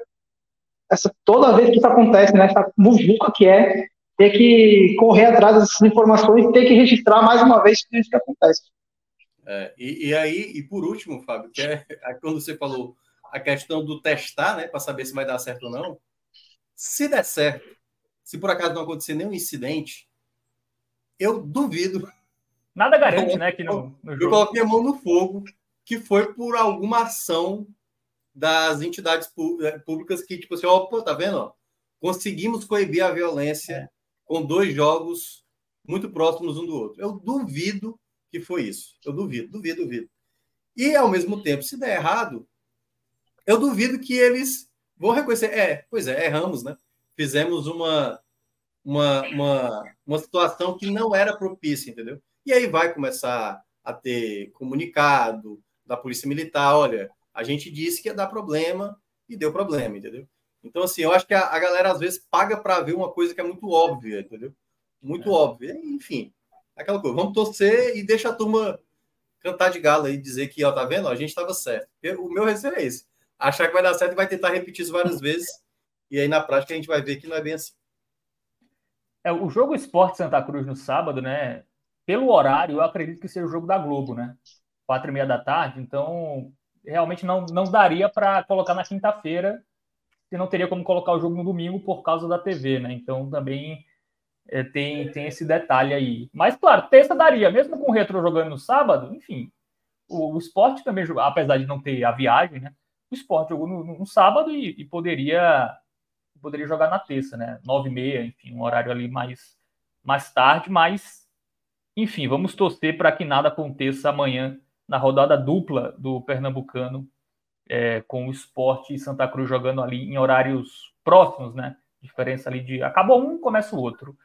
Essa, toda vez que isso acontece, né, essa muvuca que é, ter que correr atrás dessas informações, ter que registrar mais uma vez tudo isso que acontece. É, e, e, aí, e por último, Fábio, que é, é quando você falou a questão do testar, né, para saber se vai dar certo ou não, se der certo, se por acaso não acontecer nenhum incidente, eu duvido. Nada garante, né, que no, no. Eu coloquei a mão no fogo que foi por alguma ação das entidades é, públicas que, tipo assim, ó, tá vendo? Conseguimos coibir a violência é. com dois jogos muito próximos um do outro. Eu duvido que foi isso. Eu duvido, duvido, duvido. E, ao mesmo tempo, se der errado, eu duvido que eles vão reconhecer. É, pois é, erramos, né? Fizemos uma, uma, uma, uma situação que não era propícia, entendeu? E aí vai começar a ter comunicado da Polícia Militar: olha, a gente disse que ia dar problema e deu problema, entendeu? Então, assim, eu acho que a, a galera às vezes paga para ver uma coisa que é muito óbvia, entendeu? Muito é. óbvia. Enfim, aquela coisa. Vamos torcer e deixa a turma cantar de gala e dizer que, ó, tá vendo? A gente estava certo. O meu receio é esse. Achar que vai dar certo e vai tentar repetir isso várias vezes. E aí, na prática, a gente vai ver que não é bem assim. É, o jogo Esporte Santa Cruz no sábado, né? Pelo horário, eu acredito que seja o jogo da Globo, né? Quatro e meia da tarde. Então, realmente não, não daria para colocar na quinta-feira. E não teria como colocar o jogo no domingo por causa da TV, né? Então, também é, tem, tem esse detalhe aí. Mas, claro, terça daria, mesmo com o Retro jogando no sábado, enfim. O, esporte também apesar de não ter a viagem, né? O esporte jogou no, no sábado e, e, poderia poderia jogar na terça, né? Nove e meia, enfim, um horário ali mais, mais tarde, mas enfim, vamos torcer para que nada aconteça amanhã na rodada dupla do Pernambucano, é, com o esporte e Santa Cruz jogando ali em horários próximos, né? Diferença ali de acabou um, começa o outro.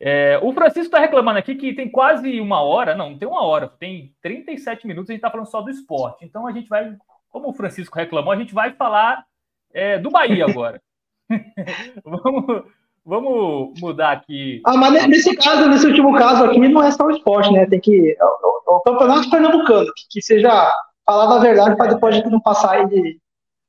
É, o Francisco está reclamando aqui que tem quase uma hora, não, não tem uma hora, tem 37 minutos, a gente está falando só do esporte. Então a gente vai, como o Francisco reclamou, a gente vai falar é, do Bahia agora. vamos, vamos mudar aqui. Ah, mas nesse caso, nesse último caso aqui, não é só o esporte, né? Tem que. É o, é o campeonato pernambucano, que, que seja falar a verdade para depois a gente não passar aí de,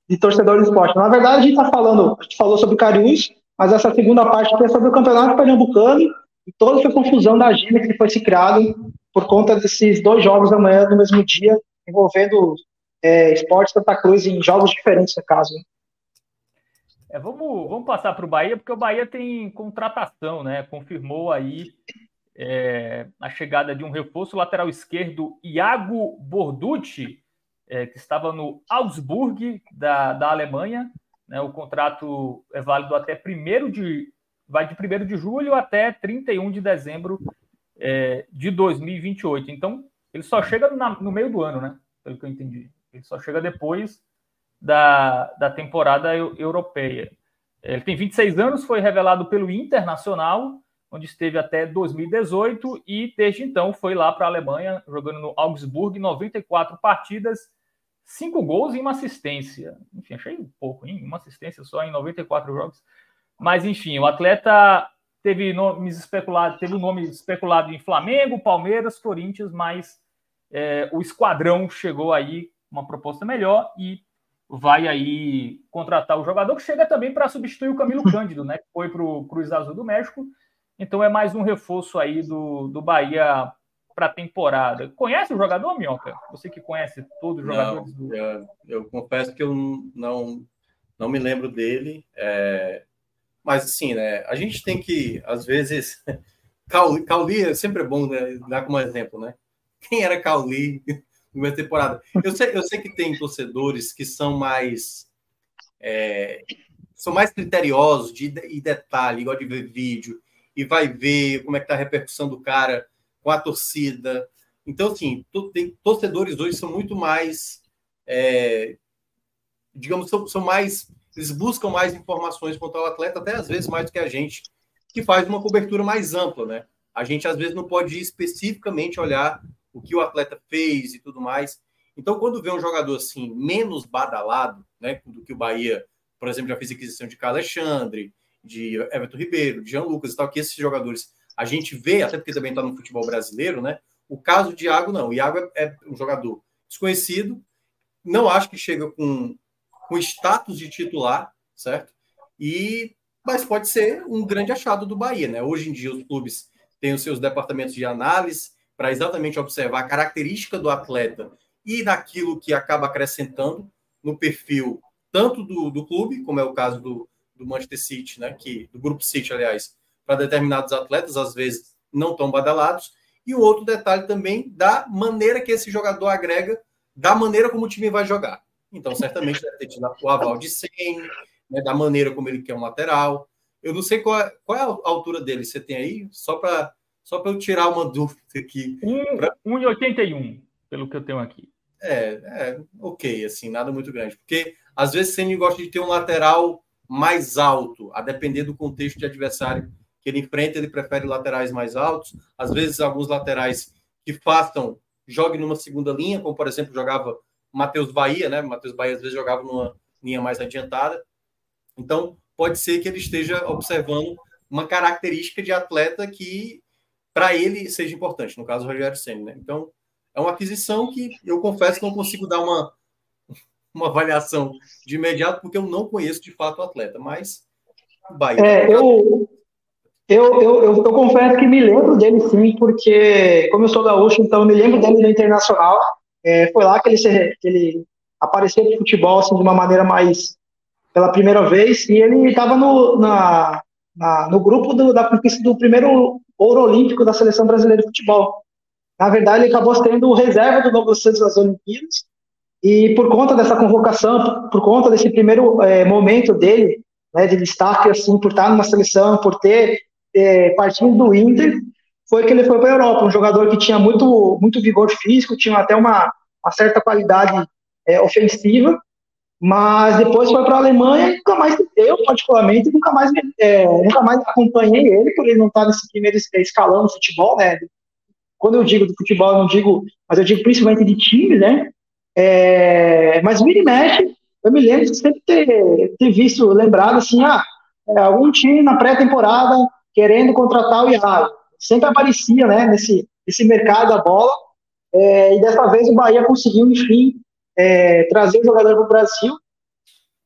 de torcedor do esporte. Na verdade, a gente está falando, a gente falou sobre o Cariús, mas essa segunda parte é sobre o Campeonato Pernambucano e toda essa confusão da agenda que foi se criada por conta desses dois jogos da manhã no mesmo dia, envolvendo é, Esporte Santa Cruz em jogos diferentes, no caso. É, vamos, vamos passar para o Bahia, porque o Bahia tem contratação, né? Confirmou aí é, a chegada de um reforço lateral esquerdo, Iago Borducci, é, que estava no Augsburg, da, da Alemanha, né? O contrato é válido até 1 de. vai de 1 de julho até 31 de dezembro é, de 2028. Então, ele só chega na, no meio do ano, né? Pelo que eu entendi. Ele só chega depois da, da temporada europeia. Ele tem 26 anos, foi revelado pelo Internacional, onde esteve até 2018 e desde então foi lá para a Alemanha, jogando no Augsburg, 94 partidas, cinco gols e uma assistência. Enfim, achei pouco, hein? Uma assistência só em 94 jogos. Mas, enfim, o atleta teve nomes especulados, teve o um nome especulado em Flamengo, Palmeiras, Corinthians, mas é, o esquadrão chegou aí uma proposta melhor e vai aí contratar o jogador que chega também para substituir o Camilo Cândido, né? Que foi para o Cruz Azul do México. Então é mais um reforço aí do, do Bahia para a temporada. Conhece o jogador, Minhoca? Você que conhece todos os jogadores do. Eu, eu, confesso que eu não, não me lembro dele. É... Mas, assim, né? A gente tem que, às vezes. Cauli, Cauli é sempre bom né, dar como exemplo, né? Quem era Cauli numa temporada? Eu sei, eu sei que tem torcedores que são mais. É, são mais criteriosos de, de detalhe, igual de ver vídeo e vai ver como é que está a repercussão do cara com a torcida. Então, assim, tem, torcedores hoje são muito mais, é, digamos, são, são mais, eles buscam mais informações quanto ao atleta, até às vezes mais do que a gente, que faz uma cobertura mais ampla, né? A gente às vezes não pode especificamente olhar o que o atleta fez e tudo mais. Então, quando vê um jogador assim, menos badalado, né, do que o Bahia, por exemplo, já fez aquisição de Carlos Alexandre, de Everton Ribeiro, de Jean Lucas e tal, que esses jogadores a gente vê, até porque também está no futebol brasileiro, né? O caso de Iago, não. O Iago é, é um jogador desconhecido, não acho que chega com, com status de titular, certo? E mas pode ser um grande achado do Bahia, né? Hoje em dia os clubes têm os seus departamentos de análise para exatamente observar a característica do atleta e daquilo que acaba acrescentando no perfil tanto do, do clube, como é o caso do, do Manchester City, né, que do grupo City, aliás, para determinados atletas, às vezes não tão badalados, e o outro detalhe também da maneira que esse jogador agrega, da maneira como o time vai jogar. Então, certamente deve ter tido o aval de 100, né, da maneira como ele quer um lateral. Eu não sei qual é, qual é a altura dele, você tem aí? Só para só eu tirar uma dúvida aqui. 1,81, pra... pelo que eu tenho aqui. É, é, ok, assim, nada muito grande. Porque às vezes o Ceni gosta de ter um lateral mais alto, a depender do contexto de adversário que ele enfrenta, ele prefere laterais mais altos. Às vezes, alguns laterais que façam, jogue numa segunda linha, como por exemplo jogava Matheus Bahia, né? Matheus Bahia às vezes jogava numa linha mais adiantada. Então, pode ser que ele esteja observando uma característica de atleta que para ele seja importante, no caso o Rogério Senna, né? Então, é uma aquisição que eu confesso que não consigo dar uma, uma avaliação de imediato, porque eu não conheço de fato o atleta, mas Bahia. É, eu, eu, eu, eu, confesso que me lembro dele sim, porque, como eu sou gaúcho, então eu me lembro dele no Internacional. É, foi lá que ele, se, que ele apareceu no futebol assim, de uma maneira mais. pela primeira vez, e ele estava na, na, no grupo do, da conquista do primeiro ouro olímpico da seleção brasileira de futebol. Na verdade, ele acabou sendo reserva do Douglas Santos nas Olimpíadas, e por conta dessa convocação, por conta desse primeiro é, momento dele, né, de destaque, assim, por estar numa seleção, por ter é, partido do Inter, foi que ele foi para a Europa. Um jogador que tinha muito, muito vigor físico, tinha até uma, uma certa qualidade é, ofensiva, mas depois foi para a Alemanha e nunca mais, eu particularmente, nunca mais, é, nunca mais acompanhei ele, porque ele não está nesse primeiro escalão do futebol, né? Quando eu digo do futebol, eu não digo, mas eu digo principalmente de time, né? É, mas e mexe, eu me lembro de sempre ter, ter visto, lembrado assim, ah, é, algum time na pré-temporada querendo contratar o Iago. Sempre aparecia, né, nesse, nesse mercado da bola, é, e dessa vez o Bahia conseguiu, enfim, é, trazer o jogador para o Brasil.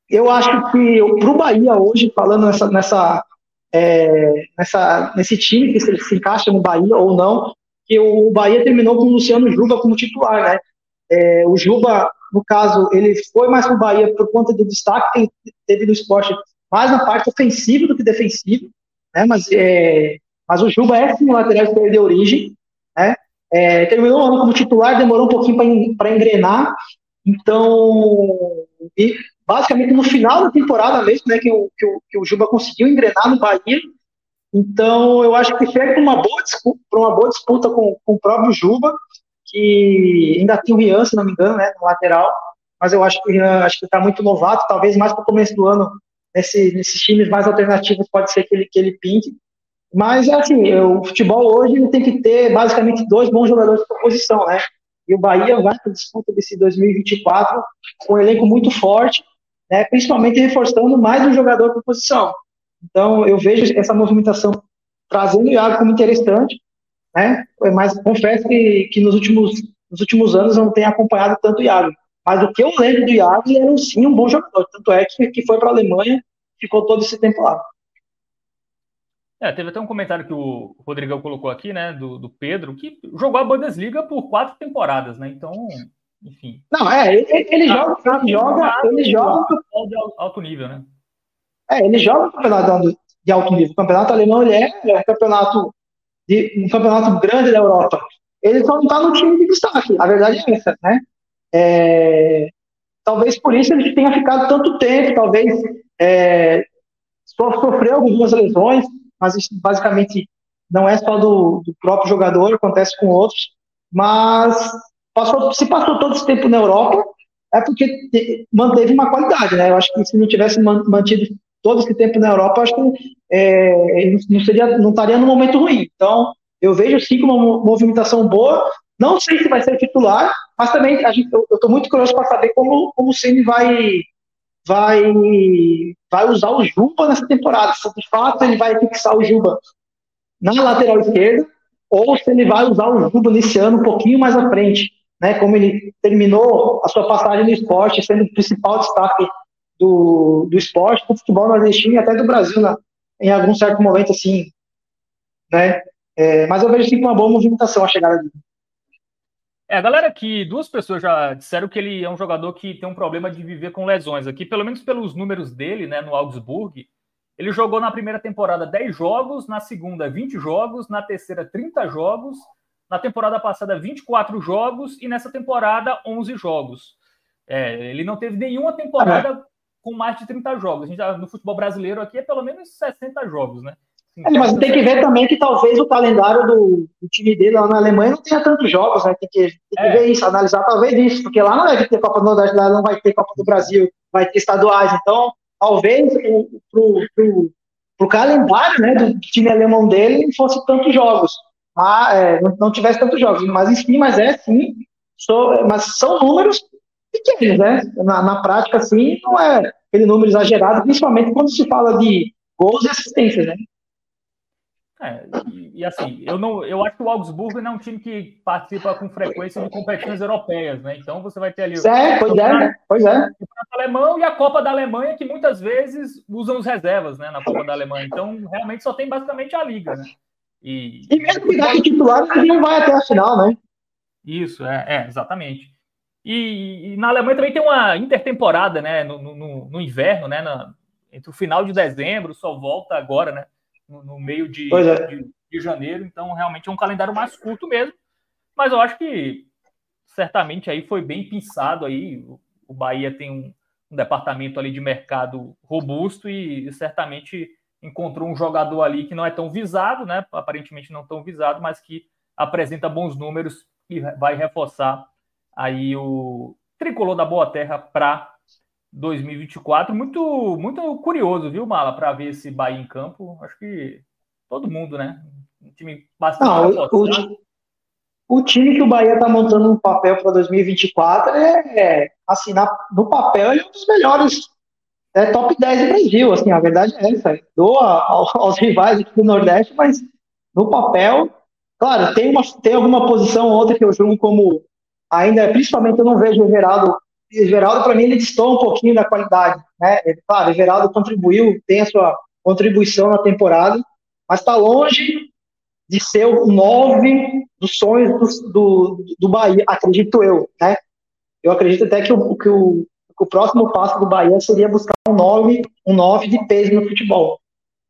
Eu acho que para o Bahia hoje, falando nessa, nessa, é, nessa, nesse time que se, encaixa no Bahia ou não, que o Bahia terminou com o Luciano Juba como titular, né? É, o Juba, no caso, ele foi mais para o Bahia por conta do destaque que teve no esporte, mais na parte ofensiva do que defensiva, né? Mas, é, mas o Juba é sim um lateral esquerdo de origem, né? É, terminou o ano como titular, demorou um pouquinho para engrenar, então, e basicamente no final da temporada mesmo, né, que o, que o, que o Juba conseguiu engrenar no Bahia, então eu acho que chega para uma boa disputa, uma boa disputa com, com o próprio Juba, que ainda tem o Rian, se não me engano, né, no lateral, mas eu acho que o Rian está muito novato, talvez mais para o começo do ano, nesse, nesses times mais alternativos, pode ser que ele, que ele pinte. Mas, assim, o futebol hoje tem que ter basicamente dois bons jogadores por posição, né? E o Bahia vai para a disputa desse 2024 com um elenco muito forte, né, principalmente reforçando mais um jogador por posição. Então, eu vejo essa movimentação trazendo o Iago como interessante, né? Mas confesso que, que nos, últimos, nos últimos anos eu não tenho acompanhado tanto o Iago. Mas o que eu lembro do Iago, ele era sim um bom jogador. Tanto é que, que foi para a Alemanha ficou todo esse tempo lá. É, teve até um comentário que o Rodrigão colocou aqui, né, do, do Pedro, que jogou a Bundesliga por quatro temporadas, né? Então, enfim. Não, é, ele, ele ah, joga, ele joga, ele joga de alto nível, né? É, ele joga o campeonato de alto nível. O campeonato alemão ele é, é um campeonato de, um campeonato grande da Europa. Ele só não está no time de destaque. A verdade é essa, né? É, talvez por isso ele tenha ficado tanto tempo, talvez é, sofreu algumas lesões. Mas isso basicamente não é só do, do próprio jogador, acontece com outros, mas passou, se passou todo esse tempo na Europa, é porque manteve uma qualidade, né? Eu acho que se não tivesse mantido todo esse tempo na Europa, acho que é, não, seria, não estaria no momento ruim. Então, eu vejo sim uma movimentação boa. Não sei se vai ser titular, mas também gente, eu estou muito curioso para saber como, como o Ceni vai, vai, vai usar o Juba nessa temporada. Se de fato ele vai fixar o Juba na lateral esquerda, ou se ele vai usar o Juba nesse ano um pouquinho mais à frente né, como ele terminou a sua passagem no esporte, sendo o principal destaque do, do esporte, do futebol nordestino e até do Brasil, né, em algum certo momento, assim, né, é, mas eu vejo sim uma boa movimentação a chegada dele. É, galera aqui, duas pessoas já disseram que ele é um jogador que tem um problema de viver com lesões aqui, pelo menos pelos números dele, né, no Augsburg. Ele jogou na primeira temporada 10 jogos, na segunda 20 jogos, na terceira 30 jogos, na temporada passada, 24 jogos e nessa temporada, 11 jogos. É, ele não teve nenhuma temporada é. com mais de 30 jogos. A gente, no futebol brasileiro aqui é pelo menos 60 jogos, né? É, mas tem que ver também que talvez o calendário do, do, time dele lá na Alemanha não tenha tantos jogos, né? Tem que, tem que é. ver isso, analisar talvez isso, porque lá não vai ter Copa do Nordeste, lá não vai ter Copa do Brasil, vai ter estaduais. Então, talvez pro calendário né, do time alemão dele não fosse tantos jogos ah, é, não, não, tivesse tantos jogos. Mas enfim, mas é sim, sou, mas são números pequenos, né? Na, na prática, assim, não é aquele número exagerado, principalmente quando se fala de gols e assistências, né? É, e, e, assim, eu não, eu acho que o Augsburgo não é um time que participa com frequência de competições europeias, né? Então você vai ter ali é, pois é, né? pois é. o alemão e a Copa da Alemanha que muitas vezes usam os reservas, né, na Copa da Alemanha. Então realmente só tem basicamente a liga, né? E, e mesmo que dá titular, ele não vai até a final, né? Isso, é, é exatamente. E, e, na Alemanha também tem uma intertemporada, né? No, no, no inverno, né? Na, entre o final de dezembro, só volta agora, né? No, no meio de, é. de, de, janeiro. Então, realmente é um calendário mais curto mesmo. Mas eu acho que certamente aí foi bem pensado aí. O, Bahia tem um, um departamento ali de mercado robusto e, e certamente encontrou um jogador ali que não é tão visado, né? Aparentemente não tão visado, mas que apresenta bons números e vai reforçar aí o tricolor da Boa Terra para 2024. Muito, muito curioso, viu, Mala, para ver esse Bahia em campo. Acho que todo mundo, né? Um time bastante. Não, o, o, time que o Bahia está montando no papel para 2024 é, é assim, na, no papel, ele é um dos melhores é top 10 do Brasil, assim, a verdade é essa. Doa aos rivais aqui do Nordeste, mas no papel, claro, tem, uma, tem alguma posição ou outra que eu julgo como ainda, principalmente eu não vejo o Everaldo. Everaldo, para mim, ele distou um pouquinho da qualidade, né? Claro, Everaldo contribuiu, tem a sua contribuição na temporada, mas está longe de ser o 9 dos sonhos do, do, do Bahia, acredito eu, né? Eu acredito até que o, que o o próximo passo do Bahia seria buscar um 9, um 9 de peso no futebol.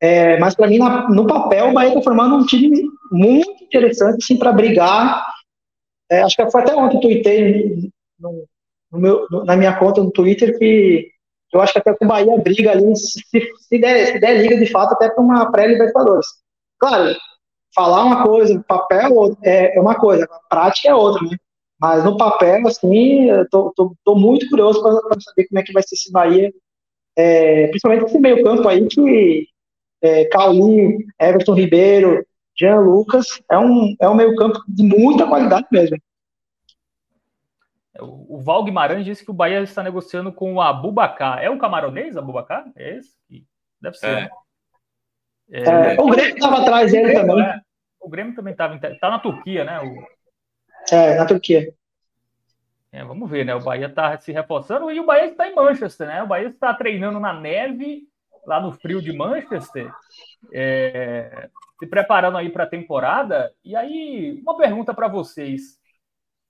É, mas para mim, na, no papel, o Bahia está formando um time muito interessante assim, para brigar. É, acho que foi até ontem que eu tuitei meu, na minha conta no Twitter que eu acho que até que o Bahia briga ali, se, se, der, se der liga de fato, até para uma pré-Libertadores. Claro, falar uma coisa, papel é, é uma coisa, a prática é outra, né? Mas no papel, assim, eu tô, tô, tô muito curioso para saber como é que vai ser esse Bahia, é, principalmente esse meio campo aí que é, Cauli, Everton Ribeiro, Jean Lucas, é um, é um meio campo de muita qualidade mesmo. O Val Guimarães disse que o Bahia está negociando com o Abubacar. É um camaronês, Abubacar? É esse? Deve ser. É. Né? É, é, o Grêmio estava atrás dele também. É. O Grêmio também estava. Está na Turquia, né? O, é, na Turquia. É, vamos ver, né? O Bahia está se reforçando e o Bahia está em Manchester, né? O Bahia está treinando na neve, lá no frio de Manchester, é, se preparando aí para a temporada. E aí, uma pergunta para vocês.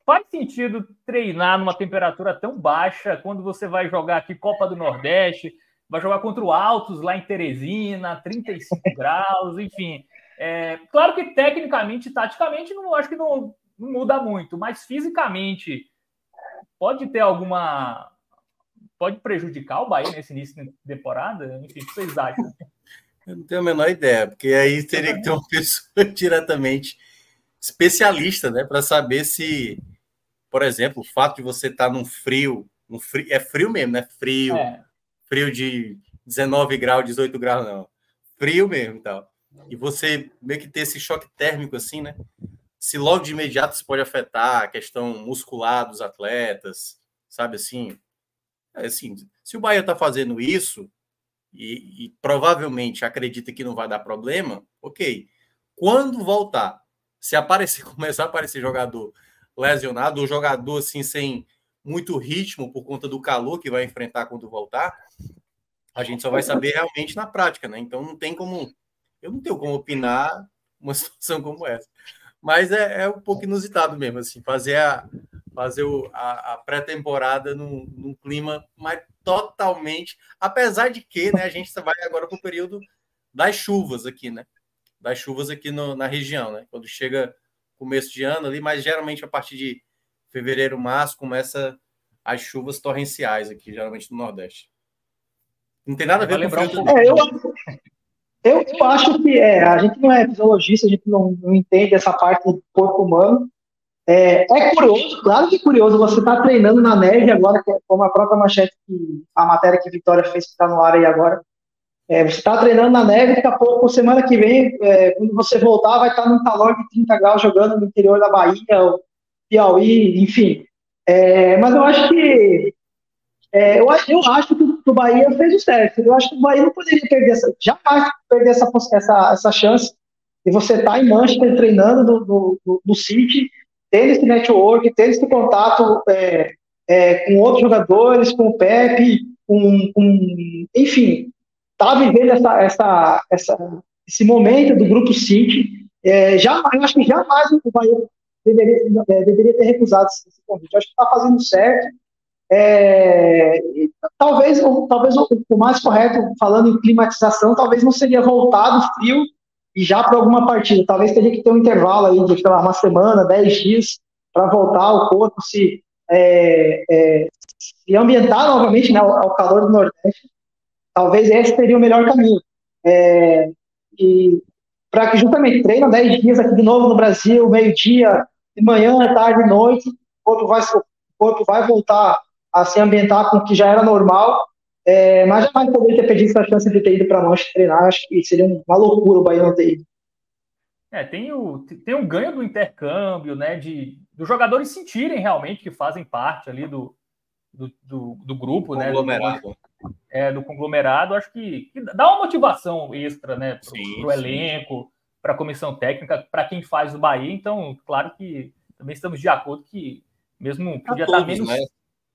Faz sentido treinar numa temperatura tão baixa quando você vai jogar aqui Copa do Nordeste, vai jogar contra o Altos lá em Teresina, 35 graus, enfim. É, claro que tecnicamente, taticamente, não acho que não, não muda muito, mas fisicamente pode ter alguma. Pode prejudicar o Bahia nesse início de temporada? Enfim, o que vocês acham? Eu não tenho a menor ideia, porque aí teria que ter uma pessoa diretamente especialista, né, para saber se, por exemplo, o fato de você estar tá num frio, no frio, é frio mesmo, né? Frio, é. frio de 19 graus, 18 graus, não. Frio mesmo e tal. E você meio que ter esse choque térmico assim, né? Se logo de imediato isso pode afetar a questão muscular dos atletas, sabe assim? É assim, se o Bahia está fazendo isso, e, e, provavelmente acredita que não vai dar problema, ok. Quando voltar, se aparecer, começar a aparecer jogador lesionado, ou jogador assim sem muito ritmo por conta do calor que vai enfrentar quando voltar, a gente só vai saber realmente na prática, né? Então não tem como, eu não tenho como opinar uma situação como essa. Mas é, é um pouco inusitado mesmo, assim, fazer a, fazer o, a, a pré-temporada num, num, clima mais totalmente. Apesar de que né, a gente vai agora para o período das chuvas aqui, né? Das chuvas aqui no, na região, né? Quando chega começo de ano ali, mas geralmente a partir de fevereiro, março, começa as chuvas torrenciais aqui, geralmente no Nordeste. Não tem nada a ver com frio. Um é, eu, eu, acho que é, a gente não é fisiologista, a gente não, não entende essa parte do corpo humano, é, é, curioso, claro que é curioso, você está treinando na neve agora, que é como a própria manchete, que, a matéria que a Vitória fez que está no ar aí agora. É, você está treinando na neve, daqui a pouco, semana que vem, é, quando você voltar, vai estar tá num calor de 30 graus jogando no interior da Bahia, Piauí, enfim. É, mas eu acho que é, eu, eu acho que o Bahia fez o certo. Eu acho que o Bahia não poderia perder essa, jamais perder essa, essa, essa chance de você estar tá em Manchester treinando no, no City ter esse network, ter esse contato é, é, com outros jogadores, com o Pepe, com, com enfim, tá vivendo essa, essa, essa, esse momento do Grupo City. É, jamais, eu acho que jamais o Bahia deveria, é, deveria ter recusado esse convite. Eu acho que está fazendo certo. É, talvez, talvez o, o, mais correto, falando em climatização, talvez não seria voltar do frio e já para alguma partida. Talvez teria que ter um intervalo aí de lá, uma semana, dez dias, para voltar o corpo se, é, é, se ambientar novamente né, ao, ao, calor do Nordeste. Talvez esse seria o melhor caminho. É, e para que justamente treina 10 dias aqui de novo no Brasil, meio-dia, de manhã, tarde, noite, o corpo vai, o corpo vai voltar a se ambientar com o que já era normal é, mas jamais poderia ter perdido essa chance de ter ido para nós treinar. Acho que seria uma loucura o Bahia não ter ido. É, tem o, tem o ganho do intercâmbio, né? De dos jogadores sentirem realmente que fazem parte ali do, do, do, do grupo, do né? Conglomerado. Do, é, do conglomerado. Acho que, que, dá uma motivação extra, né? Para o elenco, para a comissão técnica, para quem faz o Bahia. Então, claro que também estamos de acordo que mesmo podia estar menos né?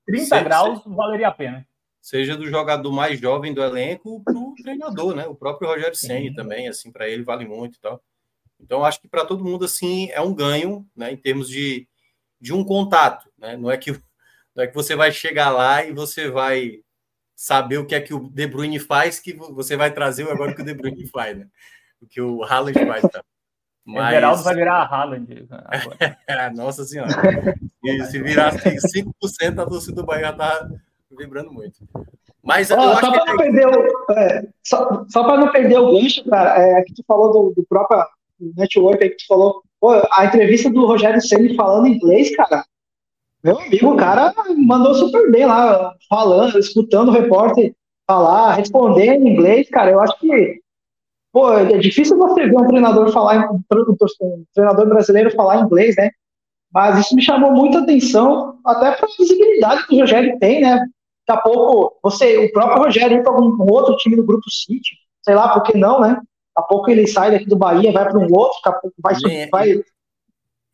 30 graus, valeria a pena seja do jogador mais jovem do elenco para o treinador, né? O próprio Rogério Senni também, assim, para ele vale muito e tal. Então, acho que para todo mundo, assim, é um ganho, né? Em termos de, de um contato, né? Não é, que, não é que você vai chegar lá e você vai saber o que é que o De Bruyne faz, que você vai trazer agora o que o De Bruyne faz, né? O que o Haaland faz, tá? Mas... O Geraldo vai virar a Haaland. Nossa Senhora. E se virar 5% a torcida do Bahia tá vibrando muito. Mas oh, só para não, perder o, é, só, só não perder o gancho, cara, é, que tu falou do, do próprio network aí que tu falou, pô, a entrevista do Rogério Ceni falando inglês, cara, meu amigo, o cara mandou super bem lá, falando, escutando o repórter falar, respondendo em inglês, cara, eu acho que pô, é difícil você ver um treinador falar, um treinador brasileiro falar inglês, né? Mas isso me chamou muita atenção, até para a visibilidade que o Rogério tem, né? Daqui a pouco, você, o próprio Rogério ir para algum outro time do Grupo City, sei lá, por que não, né? Daqui a pouco ele sai daqui do Bahia, vai para um outro, daqui a pouco vai. Nem, vai...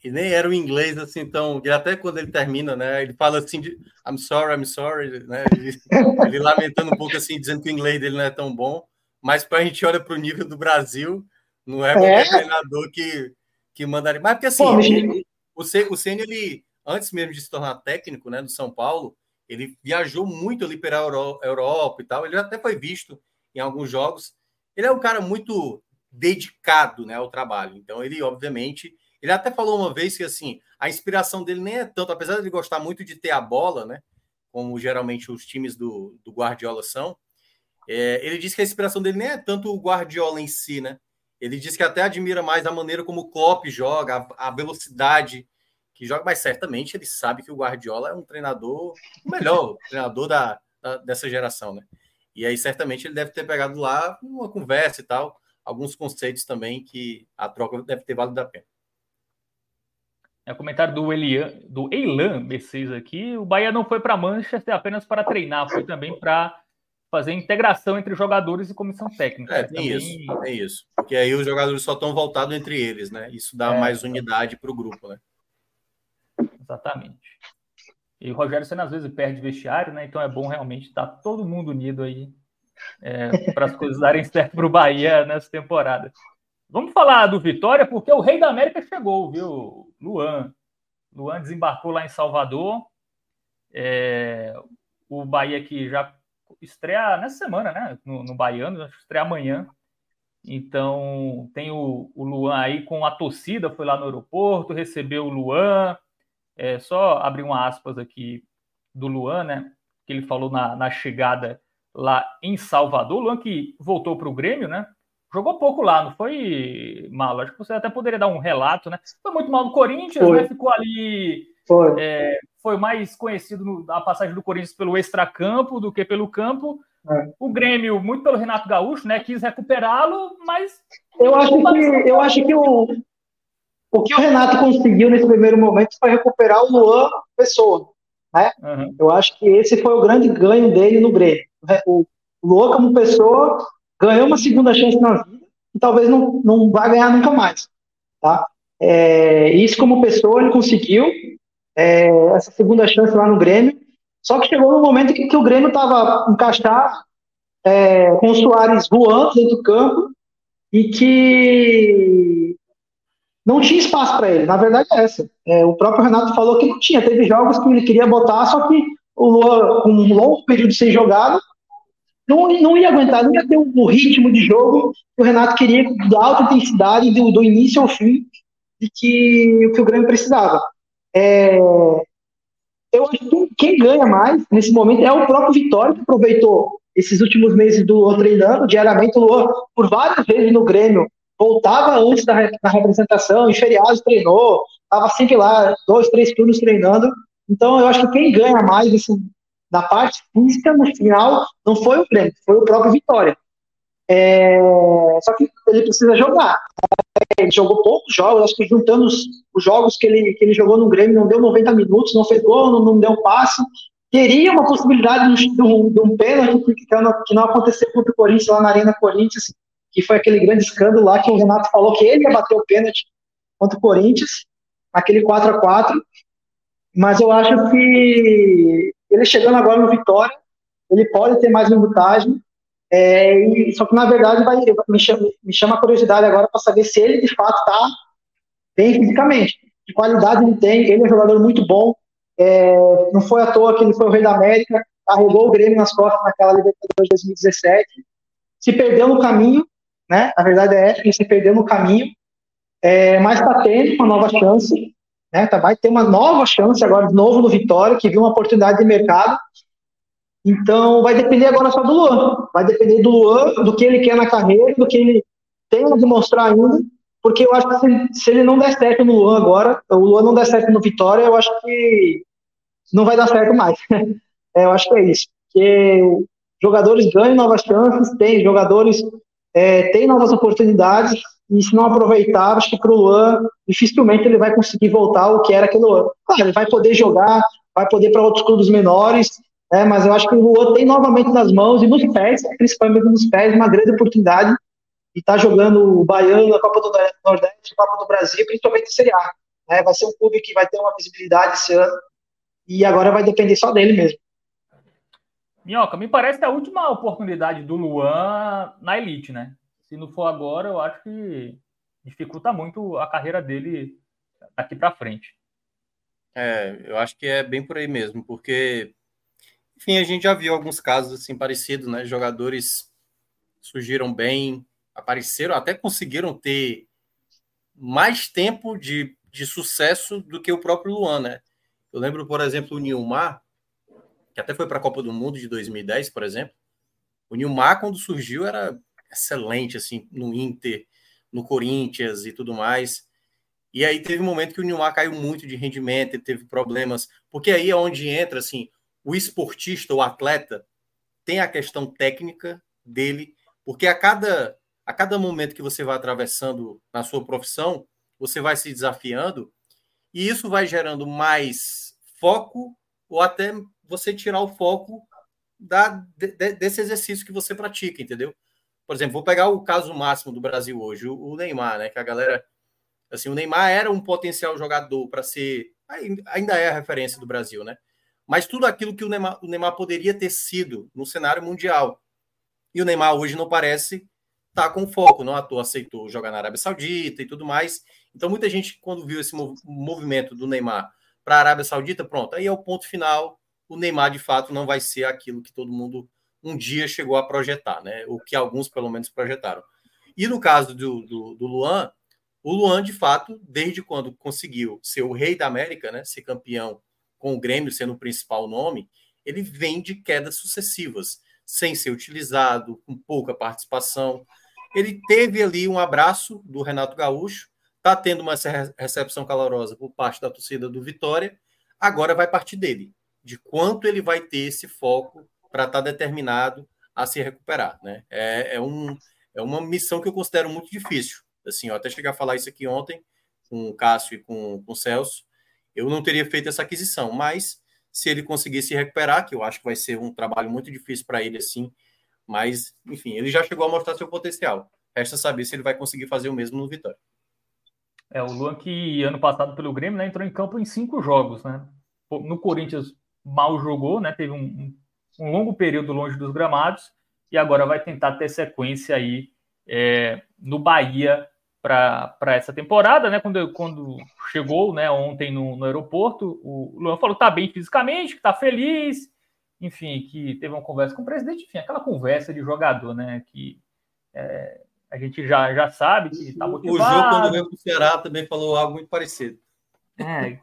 E nem era o inglês assim, então, até quando ele termina, né? Ele fala assim de I'm sorry, I'm sorry, né? Ele, ele lamentando um pouco assim, dizendo que o inglês dele não é tão bom. Mas para a gente olha para o nível do Brasil, não é qualquer é. treinador que, que mandaria. Mas porque assim, Pô, o, o, o Senna, ele, antes mesmo de se tornar técnico né, do São Paulo, ele viajou muito ali para a Europa e tal. Ele até foi visto em alguns jogos. Ele é um cara muito dedicado né, ao trabalho. Então, ele, obviamente, ele até falou uma vez que assim, a inspiração dele nem é tanto, apesar de ele gostar muito de ter a bola, né? Como geralmente os times do, do Guardiola são, É, ele disse que a inspiração dele nem é tanto o Guardiola em si, né? Ele disse que até admira mais a maneira como o Klopp joga, a, a velocidade que joga, mas certamente ele sabe que o Guardiola é um treinador, o melhor treinador da, da, dessa geração, né? E aí certamente ele deve ter pegado lá uma conversa e tal, alguns conceitos também que a troca deve ter valido a pena. É o comentário do, Elian, do Eilan B6 aqui. O Bahia não foi para Manchester apenas para treinar, foi também para fazer integração entre jogadores e comissão técnica. É, tem também... isso, é isso. Porque aí os jogadores só estão voltados entre eles, né? Isso dá é, mais unidade para o grupo, né? Exatamente. E o Rogério Senna às vezes perde vestiário, né? Então é bom realmente estar todo mundo unido aí é, para as coisas darem certo para o Bahia nessa temporada. Vamos falar do Vitória, porque o Rei da América chegou, viu? Luan. Luan desembarcou lá em Salvador. É, o Bahia que já estreia nessa semana, né? No, no Baiano, estreia amanhã. Então tem o, o, Luan aí com a torcida, foi lá no aeroporto, recebeu o Luan. É, só abrir uma aspas aqui do Luan, né? Que ele falou na, na chegada lá em Salvador. Luan que voltou para o Grêmio, né? Jogou pouco lá, não foi mal. Acho que você até poderia dar um relato, né? Foi muito mal no Corinthians, né? Ficou ali. Foi. É, foi mais conhecido na passagem do Corinthians pelo extracampo do que pelo campo. É. O Grêmio, muito pelo Renato Gaúcho, né? Quis recuperá-lo, mas. Eu acho que, eu acho que o, o que o Renato conseguiu nesse primeiro momento foi recuperar o Luan Pessoa. Né? Uhum. Eu acho que esse foi o grande ganho dele no Grêmio. O Luan, como pessoa, ganhou uma segunda chance na vida e talvez não, não vá ganhar nunca mais. Tá? É, isso, como pessoa, ele conseguiu é, essa segunda chance lá no Grêmio. Só que chegou no momento que, que o Grêmio estava encaixado, é, com o Soares voando dentro do campo e que não tinha espaço para ele. Na verdade, é essa. É, o próprio Renato falou que não tinha. Teve jogos que ele queria botar, só que o Lua, com um longo período sem jogado, não, não ia aguentar, não ia ter o, ritmo de jogo que o Renato queria, da alta intensidade, do, do início ao fim, de que, que o Grêmio precisava. É, eu acho que quem ganha mais nesse momento é o próprio Vitória, que aproveitou esses últimos meses do Luan treinando, diariamente o Luan, por várias vezes no Grêmio, voltava antes da, da representação, em feriados treinou, estava sempre lá, dois, três turnos treinando. Então eu acho que quem ganha mais nesse, da parte física, no final, não foi o Grêmio, foi o próprio Vitória. É, só que ele precisa jogar. Ele jogou poucos jogos, acho que juntando os, os, jogos que ele, que ele jogou no Grêmio, não deu 90 minutos, não fez gol, não, não deu um passe. Teria uma possibilidade de um, de um pênalti que que não aconteceu contra o Corinthians lá na Arena Corinthians, que foi aquele grande escândalo lá que o Renato falou que ele ia bater o pênalti contra o Corinthians, aquele 4 a 4 Mas eu acho que ele chegando agora no Vitória, ele pode ter mais minutagem. É, e, só que, na verdade, vai, me, chama, me chama a curiosidade agora para saber se ele, de fato, está bem fisicamente. Que qualidade ele tem. Ele é um jogador muito bom. É, não foi à toa que ele foi o rei da América, carregou o Grêmio nas costas naquela Libertadores 2017. Se perdeu no caminho, né? A verdade é essa, ele se perdeu no caminho. É, mas está tendo uma nova chance né? Tá, vai ter uma nova chance agora de novo no Vitória, que viu uma oportunidade de mercado. Então vai depender agora só do Luan. Vai depender do Luan, do que ele quer na carreira, do que ele tem a demonstrar ainda. Porque eu acho que se, se ele não der certo no Luan agora, o Luan não der certo no Vitória, eu acho que não vai dar certo mais. é, eu acho que é isso. Porque jogadores ganham novas chances, tem jogadores é, têm novas oportunidades, e se não aproveitar, acho que para o Luan, dificilmente ele vai conseguir voltar ao que era aquele Luan. Claro, ele vai poder jogar, vai poder para outros clubes menores, né, mas eu acho que o Luan tem novamente nas mãos e nos pés, principalmente nos pés, uma grande oportunidade de estar tá jogando o Baiano, a Copa do Nordeste, a Copa do Brasil, principalmente a Série A. Né, vai ser um clube que vai ter uma visibilidade esse ano e agora vai depender só dele mesmo. Minhoca, me parece que é a última oportunidade do Luan na elite, né? se não for agora, eu acho que dificulta muito a carreira dele aqui para frente. É, eu acho que é bem por aí mesmo, porque, enfim, a gente já viu alguns casos assim parecidos, né? Jogadores surgiram bem, apareceram, até conseguiram ter mais tempo de, de sucesso do que o próprio Luan, né? Eu lembro, por exemplo, o Nilmar, que até foi para a Copa do Mundo de 2010, por exemplo, O Nilmar, quando surgiu, era excelente, assim, no Inter, no Corinthians e tudo mais. E aí teve um momento que o Nilmar caiu muito de rendimento, teve problemas, porque aí é onde entra, assim, o esportista, o atleta, tem a questão técnica dele, porque a cada, a cada momento que você vai atravessando na sua profissão, você vai se desafiando, e isso vai gerando mais foco, ou até você tirar o foco da, de, desse exercício que você pratica, entendeu? Por exemplo, vou pegar o caso máximo do Brasil hoje, o, o Neymar, né? Que a galera. Assim, o Neymar era um potencial jogador para ser. Ainda é a referência do Brasil, né? Mas tudo aquilo que o Neymar, o Neymar poderia ter sido no cenário mundial. E o Neymar hoje não parece estar tá com foco, não à toa aceitou jogar na Arábia Saudita e tudo mais. Então, muita gente, quando viu esse movimento do Neymar para a Arábia Saudita, pronto, aí é o ponto final. O Neymar, de fato, não vai ser aquilo que todo mundo um dia chegou a projetar, né? O que alguns, pelo menos, projetaram. E no caso do, do, do Luan, o Luan, de fato, desde quando conseguiu ser o rei da América, né? Ser campeão com o Grêmio sendo o principal nome, ele vem de quedas sucessivas, sem ser utilizado, com pouca participação. Ele teve ali um abraço do Renato Gaúcho, está tendo uma recepção calorosa por parte da torcida do Vitória, agora vai partir dele, de quanto ele vai ter esse foco para estar tá determinado a se recuperar. Né? É, é, um, é uma missão que eu considero muito difícil. Assim, eu até cheguei a falar isso aqui ontem com o Cássio e com, com o Celso. Eu não teria feito essa aquisição, mas se ele conseguir se recuperar, que eu acho que vai ser um trabalho muito difícil para ele, assim, mas, enfim, ele já chegou a mostrar seu potencial. Resta saber se ele vai conseguir fazer o mesmo no Vitória. É, o Luan que ano passado pelo Grêmio né, entrou em campo em cinco jogos, né? No Corinthians mal jogou, né? Teve um, um longo período longe dos gramados e agora vai tentar ter sequência aí é, no Bahia para essa temporada, né? Quando, quando chegou, né, ontem no, no aeroporto, o Luan falou que tá bem fisicamente, que tá feliz, enfim, que teve uma conversa com o presidente, enfim, aquela conversa de jogador, né? Que é, a gente já, já sabe que tá motivado. O jogo, quando veio pro Ceará, também falou algo muito parecido. É,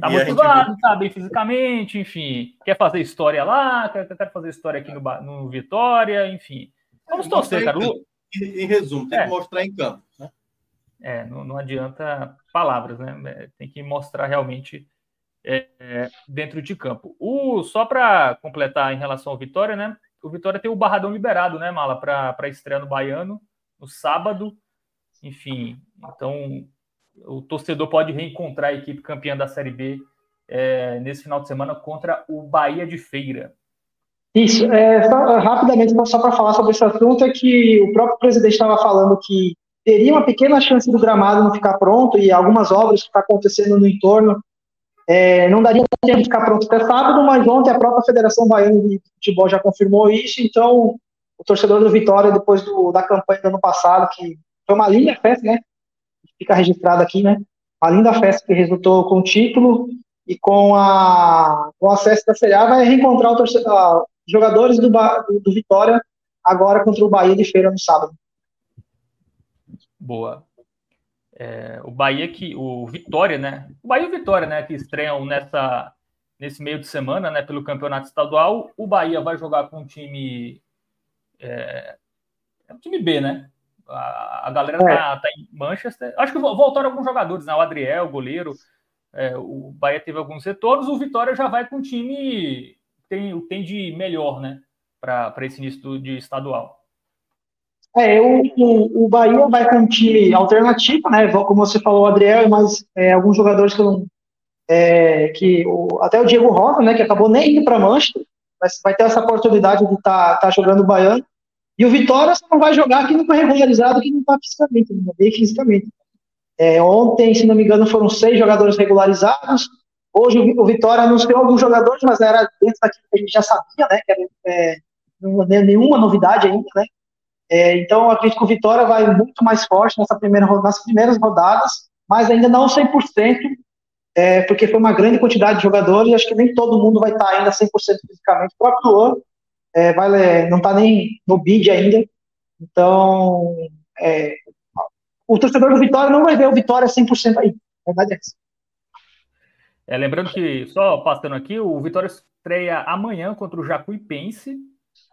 Tá motivado, gente... tá bem fisicamente, enfim. Quer fazer história lá, quer, quer fazer história aqui no, no Vitória, enfim. Vamos torcer, cara. Em, em, resumo, tem é. que mostrar em campo. Né? É, não, não adianta palavras, né? É, tem que mostrar realmente é, é, dentro de campo. O, só para completar em relação ao Vitória, né? O Vitória tem o Barradão liberado, né, Mala, para estreia no Baiano, no sábado. Enfim, então o torcedor pode reencontrar a equipe campeã da Série B é, nesse final de semana contra o Bahia de Feira. Isso, é, só, rapidamente, só para falar sobre esse assunto, é que o próprio presidente estava falando que teria uma pequena chance do gramado não ficar pronto e algumas obras que estão tá acontecendo no entorno é, não daria tempo de ficar pronto até sábado, mas ontem a própria Federação Baiana de Futebol já confirmou isso, então o torcedor do Vitória, depois do, da campanha do ano passado, que foi uma linda festa, né? Fica registrado aqui, né? A linda festa que resultou com o título e com, a, com o acesso da Série A vai reencontrar os jogadores do, do, do, Vitória agora contra o Bahia de Feira no sábado. Boa. É, o Bahia que o Vitória, né? O Bahia e o Vitória, né? Que estreiam nessa nesse meio de semana, né? Pelo campeonato estadual. O Bahia vai jogar com um time é, é um time B, né? A, a galera é. tá, tá, em Manchester. Acho que voltaram alguns jogadores, né? O Adriel, o goleiro. É, o Bahia teve alguns retornos. O Vitória já vai com um time tem, tem de melhor, né? Para esse início de estadual. É, o, o, o, Bahia vai com um time alternativo, né? Como você falou, o Adriel mais é, alguns jogadores que não. É, que o, até o Diego Rosa, né? Que acabou nem indo para Manchester, vai, vai ter essa oportunidade de estar tá, tá jogando o Baiano. E o Vitória só não vai jogar que não foi regularizado, que não está fisicamente, não bem fisicamente. É, ontem, se não me engano, foram seis jogadores regularizados. Hoje o Vitória anunciou alguns jogadores, mas era dentro daquilo que a gente já sabia, né? Que era, é, não é nenhuma novidade ainda, né? É, então, acredito que o Vitória vai muito mais forte nessa primeira, nas primeiras rodadas, mas ainda não 100%, é, porque foi uma grande quantidade de jogadores, e acho que nem todo mundo vai estar ainda 100% fisicamente. O próprio Luan é, vai, não está nem no bid ainda. Então, é, o torcedor do Vitória não vai ver o Vitória 100% aí. A verdade é essa. É, lembrando que, só passando aqui, o Vitória estreia amanhã contra o Jacuipense.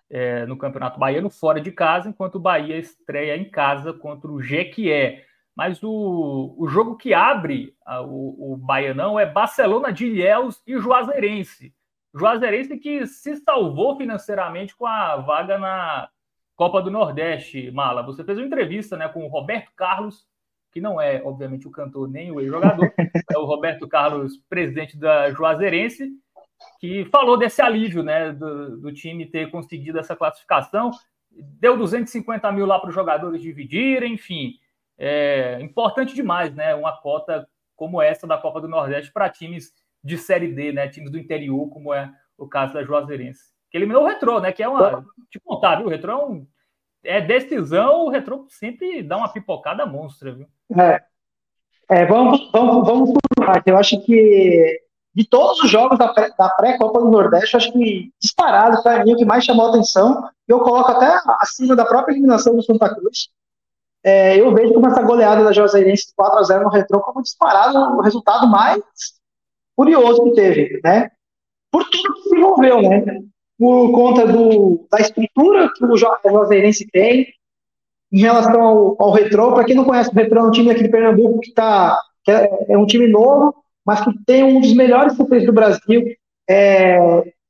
é, no Campeonato Baiano fora de casa, enquanto o Bahia estreia em casa contra o Jequié. Mas o, o jogo que abre a, o, o Baianão é Barcelona de Ilhéus e Juazeirense. Juazeirense que se salvou financeiramente com a vaga na Copa do Nordeste, Mala. Você fez uma entrevista né, com o Roberto Carlos, que não é, obviamente, o cantor nem o ex-jogador, é o Roberto Carlos, presidente da Juazeirense, que falou desse alívio né, do, do time ter conseguido essa classificação. Deu 250 mil lá para os jogadores dividirem, enfim. É importante demais, né? Uma cota como essa da Copa do Nordeste para times de Série D, né? Times do interior, como é o caso da Juazeirense. Que eliminou o Retrô, né? Que é uma. Te contar, viu? O Retrô é, um, é decisão, o Retrô sempre dá uma pipocada monstra, viu? É. é vamos, vamos, vamos por Eu acho que de todos os jogos da, pré-Copa do Nordeste, acho que disparado para mim o que mais chamou a atenção, eu coloco até acima da própria eliminação do Santa Cruz. É, eu vejo como essa goleada da Juazeirense 4 a 0 no retrô como disparado o resultado mais curioso que teve, né? Por tudo que se envolveu, né? Por conta do, da estrutura que o Juazeirense tem em relação ao, ao retrô. Para quem não conhece o retrô, é um time aqui de Pernambuco que, tá, que é, é um time novo, mas que tem um dos melhores surpresas do Brasil. É,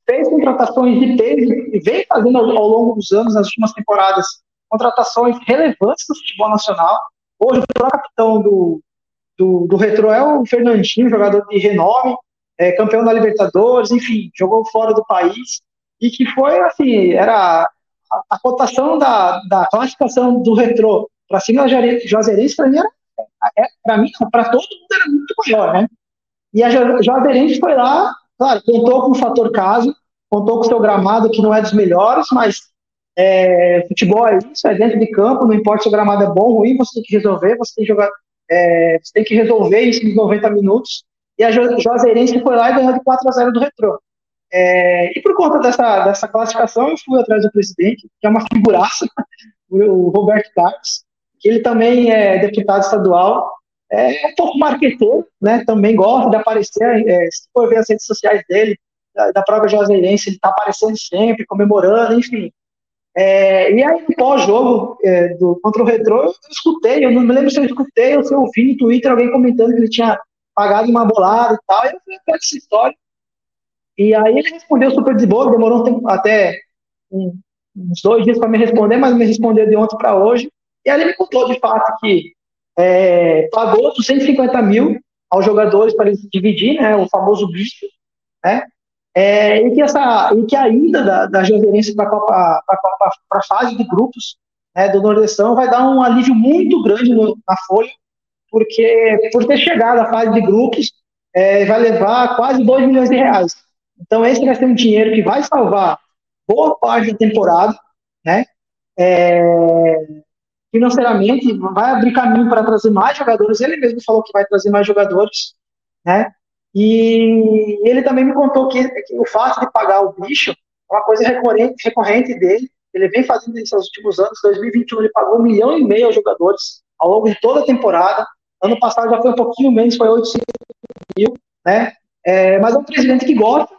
fez contratações de peso e vem fazendo ao, ao, longo dos anos, nas últimas temporadas, contratações relevantes do futebol nacional. Hoje, o capitão do, do, do Retro é o Fernandinho, jogador de renome, é, campeão da Libertadores, enfim, jogou fora do país e que foi assim, era a, a cotação da, da classificação do Retro para cima da Juazeirense, para mim, era, é, para mim, para todo mundo era muito maior, né? E a Juazeirense foi lá, claro, contou com o fator caso, contou com o seu gramado, que não é dos melhores, mas é, futebol é isso, é dentro de campo, não importa se o gramado é bom ou ruim, você tem que resolver, você tem que jogar, é, você tem que resolver isso nos 90 minutos. E a Juazeirense foi lá e ganhou de 4 a 0 do Retrô. É, e por conta dessa, dessa classificação, eu fui atrás do presidente, que é uma figuraça, o Roberto Carlos, que ele também é deputado estadual, é um pouco marqueteiro, né? Também gosta de aparecer. É, se for ver as redes sociais dele, da, da própria Joseirense, ele está aparecendo sempre, comemorando, enfim. É, e aí, pós-jogo é, contra o Retro, eu escutei, eu não me lembro se eu escutei ou se eu ouvi no Twitter alguém comentando que ele tinha pagado uma bolada e tal, e eu história. E aí ele respondeu super de boa, demorou um tempo, até um, uns dois dias para me responder, mas me respondeu de ontem para hoje. E aí ele me contou de fato que é, pagou 250 mil aos jogadores para eles dividir, né, o famoso bicho, né, é, e, que essa, e que a ida da, da Juazeirense para a fase de grupos né, do Nordestão vai dar um alívio muito grande no, na folha, porque por ter chegado à fase de grupos, é, vai levar quase 2 milhões de reais. Então, esse vai ser um dinheiro que vai salvar boa parte da temporada, né? É, financeiramente, vai abrir caminho para trazer mais jogadores. Ele mesmo falou que vai trazer mais jogadores, né? E ele também me contou que, que o fato de pagar o bicho é uma coisa recorrente, recorrente dele. Ele vem fazendo isso nos últimos anos. 2021 ele pagou um milhão e meio aos jogadores ao longo de toda a temporada. Ano passado já foi um pouquinho menos, foi 800 mil, né? É, mas é um presidente que gosta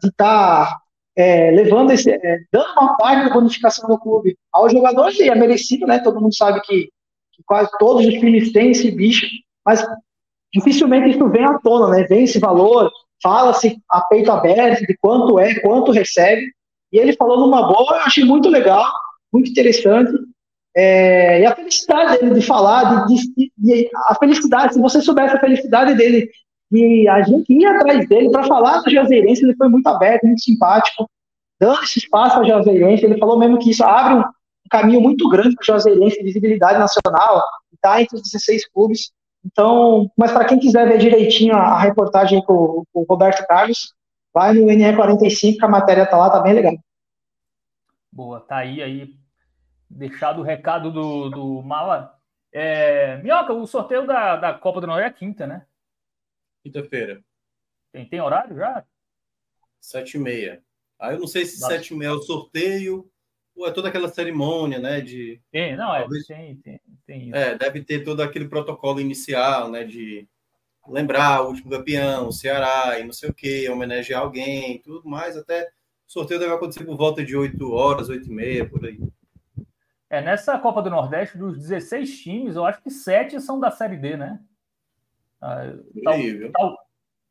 de estar tá é, levando esse, é, dando uma parte da bonificação do clube aos jogadores, e é merecido, né? Todo mundo sabe que, que quase todos os times têm esse bicho, mas dificilmente isso vem à tona, né? Vem esse valor, fala-se a peito aberto de quanto é, quanto recebe, e ele falou numa boa, eu achei muito legal, muito interessante, é, e a felicidade dele de falar, de, de, de, a felicidade, se você soubesse a felicidade dele e a gente ia atrás dele para falar do Jazeirense, ele foi muito aberto, muito simpático, dando esse espaço ao Jazeirense. Ele falou mesmo que isso abre um, caminho muito grande para o Jazeirense, visibilidade nacional, está entre os 16 clubes. Então, mas para quem quiser ver direitinho a, a reportagem com, com, o Roberto Carlos, vai no NE45, que a matéria está lá, tá bem legal. Boa, tá aí, aí deixado o recado do, do Mala. É, Minhoca, o sorteio da, da Copa do Norte é quinta, né? Quinta-feira. Tem, tem horário já? Sete e meia. Aí eu não sei se Nossa. sete e meia é o sorteio é toda aquela cerimônia, né? De, tem, não, é, talvez, tem, tem, tem É, deve ter todo aquele protocolo inicial, né? De lembrar o último campeão, o Ceará, e não sei o quê, homenagear alguém, tudo mais, até O sorteio deve acontecer por volta de 8 horas, 8 e meia, por aí. É, nessa Copa do Nordeste, dos 16 times, eu acho que 7 são da Série D, né? Ah, tal, tal,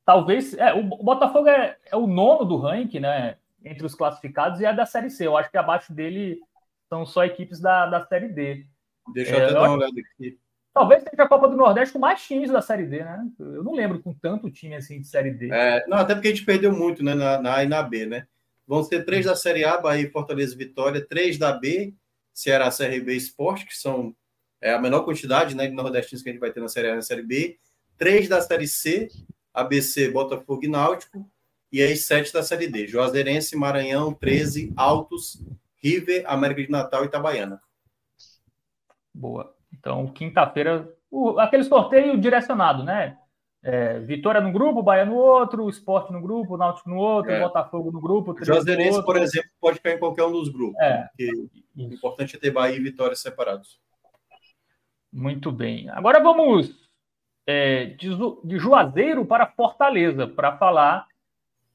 talvez. É, o Botafogo é, é, o nono do ranking, né? Entre os classificados e é da Série C. Eu acho que abaixo dele são só equipes da, da Série D. Deixa eu é, até dar uma olhada aqui. Talvez seja a Copa do Nordeste com mais times da Série D, né? Eu não lembro com tanto time assim de Série D. É, não, até porque a gente perdeu muito né, na, na A e na B, né? Vão ser três da Série A, Bahia, Fortaleza Vitória, três da B, Ceará, CRB Esporte, que são é, a menor quantidade né, de nordestinos que a gente vai ter na Série A e na Série B, três da Série C, ABC, Botafogo e Náutico, e aí sete da Série D, Juazeirense, Maranhão, 13, Altos, River, América de Natal e Itabaiana. Boa. Então, quinta-feira, aquele sorteio direcionado, né? É, Vitória no grupo, Bahia no outro, Esporte no grupo, Náutico no outro, é. Botafogo no grupo. Juazeirense, por exemplo, pode ficar em qualquer um dos grupos. É. o importante é ter Bahia e Vitória separados. Muito bem. Agora vamos é, de, de, Juazeiro para Fortaleza para falar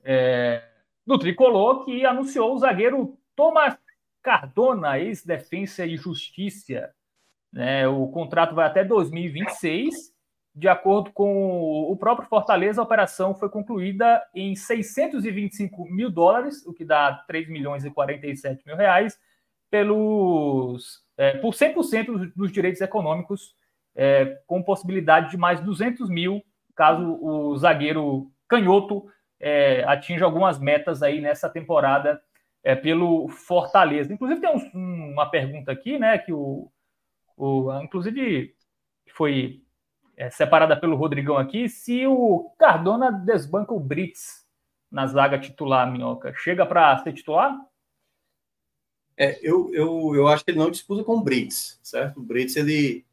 é, do tricolor que anunciou o zagueiro Thomas Cardona, ex-defensa e justiça. Né? O contrato vai até 2026 de acordo com o próprio Fortaleza, a operação foi concluída em 625 mil dólares, o que dá 3 milhões e 47 mil reais, pelos, é, por 100% dos direitos econômicos, é, com possibilidade de mais 200 mil, caso o zagueiro canhoto é, atinja algumas metas aí nessa temporada é, pelo Fortaleza. Inclusive, tem um, uma pergunta aqui, né, que o, o inclusive foi é, separada pelo Rodrigão aqui, se o Cardona desbanca o Brits na zaga titular, Minhoca, chega para ser titular? É, eu, eu, eu acho que ele não disputa com o Brits, certo? O Brits, ele,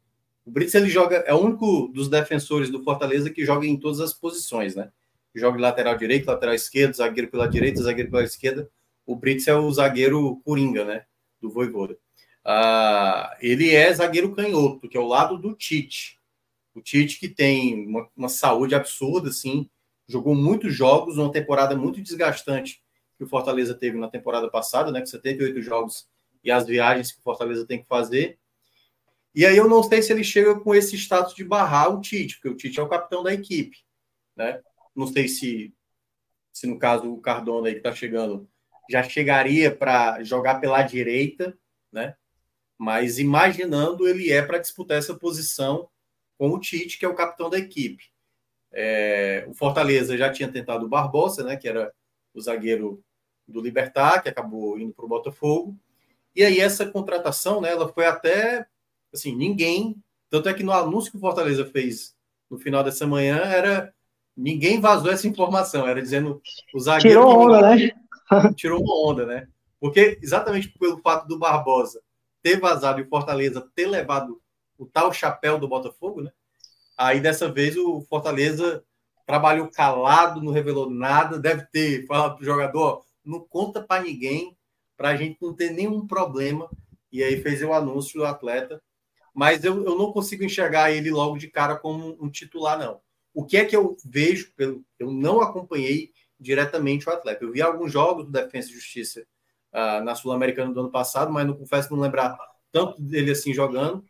o Brits, ele joga, é o único dos defensores do Fortaleza que joga em todas as posições, né? Joga lateral direito, lateral esquerdo, zagueiro pela direita, zagueiro pela esquerda. O Brits é o zagueiro coringa, né? Do Voivoda. Ah, ele é zagueiro canhoto, que é o lado do Tite. O Tite, que tem uma, uma saúde absurda, assim, jogou muitos jogos, uma temporada muito desgastante que o Fortaleza teve na temporada passada, né? Com 78 jogos e as viagens que o Fortaleza tem que fazer. E aí eu não sei se ele chega com esse status de barrar o Tite, porque o Tite é o capitão da equipe, né? Não sei se, se no caso o Cardona aí que está chegando já chegaria para jogar pela direita, né? Mas imaginando ele é para disputar essa posição com o Tite, que é o capitão da equipe. É, o Fortaleza já tinha tentado o Barbosa, né, que era o zagueiro do Libertar, que acabou indo para o Botafogo. E aí essa contratação, né, ela foi até assim, ninguém, tanto é que no anúncio que o Fortaleza fez no final dessa manhã era ninguém vazou essa informação, era dizendo o zagueiro tirou onda, né? tirou uma onda, né? Porque exatamente pelo fato do Barbosa ter vazado e o Fortaleza ter levado o tal chapéu do Botafogo, né? Aí dessa vez o Fortaleza trabalhou calado, não revelou nada, deve ter falado para o jogador, não conta para ninguém, para a gente não ter nenhum problema. E aí fez o anúncio do atleta. Mas eu, eu não consigo enxergar ele logo de cara como um titular, não. O que é que eu vejo, pelo, eu não acompanhei diretamente o atleta. Eu vi alguns jogos do Defesa e Justiça uh, na Sul-Americana do ano passado, mas não confesso não lembrar tanto dele assim jogando.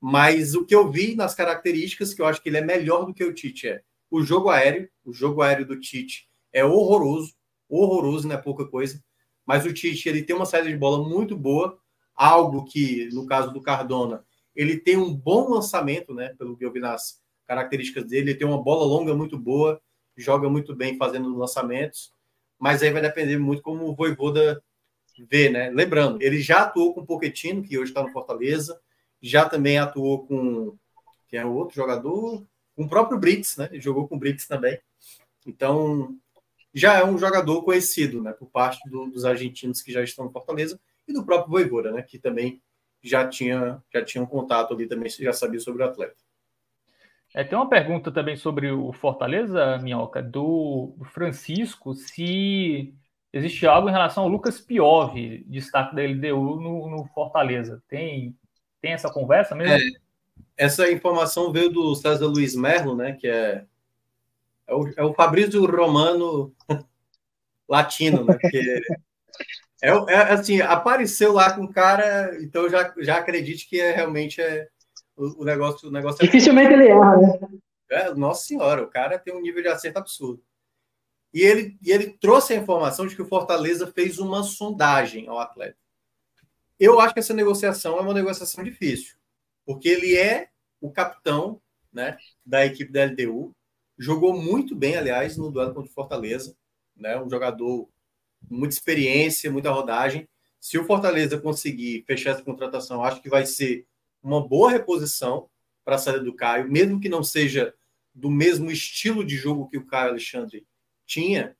Mas o que eu vi nas características, que eu acho que ele é melhor do que o Tite, é o jogo aéreo. O jogo aéreo do Tite é horroroso, horroroso, não é pouca coisa. Mas o Tite ele tem uma saída de bola muito boa, algo que, no caso do Cardona, ele tem um bom lançamento, né? Pelo que eu vi nas características dele, ele tem uma bola longa muito boa, joga muito bem fazendo lançamentos, mas aí vai depender muito como o Voivoda vê, né? Lembrando, ele já atuou com o Pochettino, que hoje está no Fortaleza, já também atuou com quem é o outro jogador, com o próprio Brits, né? Ele jogou com o Brits também. Então, já é um jogador conhecido, né, por parte do, dos argentinos que já estão no Fortaleza e do próprio Voivoda, né, que também já tinha já tinha um contato ali também, já sabia sobre o atleta. É, tem uma pergunta também sobre o Fortaleza, Minhoca, do Francisco, se existe algo em relação ao Lucas Piove, destaque da LDU no, no Fortaleza. Tem tem essa conversa mesmo? É, essa informação veio do César Luiz Merlo, né? Que é, é, o, é o Fabrício Romano latino, né? Porque É, é, assim, apareceu lá com o cara, então já, já acredite que é, realmente é o, o negócio. O negócio é Dificilmente ele erra, né? É, nossa senhora, o cara tem um nível de acerto absurdo. E ele, e ele trouxe a informação de que o Fortaleza fez uma sondagem ao atleta. Eu acho que essa negociação é uma negociação difícil, porque ele é o capitão né, da equipe da LDU, jogou muito bem, aliás, no duelo contra o Fortaleza, né, um jogador com muita experiência, muita rodagem. Se o Fortaleza conseguir fechar essa contratação, acho que vai ser uma boa reposição para a saída do Caio, mesmo que não seja do mesmo estilo de jogo que o Caio Alexandre tinha,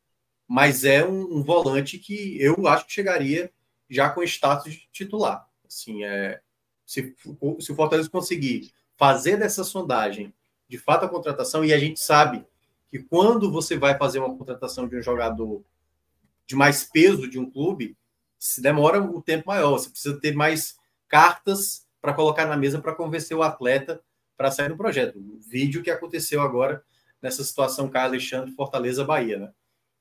mas é um, um volante que eu acho que chegaria já com status de titular. Assim, é, se, se o Fortaleza conseguir fazer dessa sondagem de fato a contratação, e a gente sabe que quando você vai fazer uma contratação de um jogador de mais peso de um clube, se demora um tempo maior, você precisa ter mais cartas para colocar na mesa para convencer o atleta para sair do projeto. O vídeo que aconteceu agora nessa situação Caio Alexandre, Fortaleza, Bahia, né?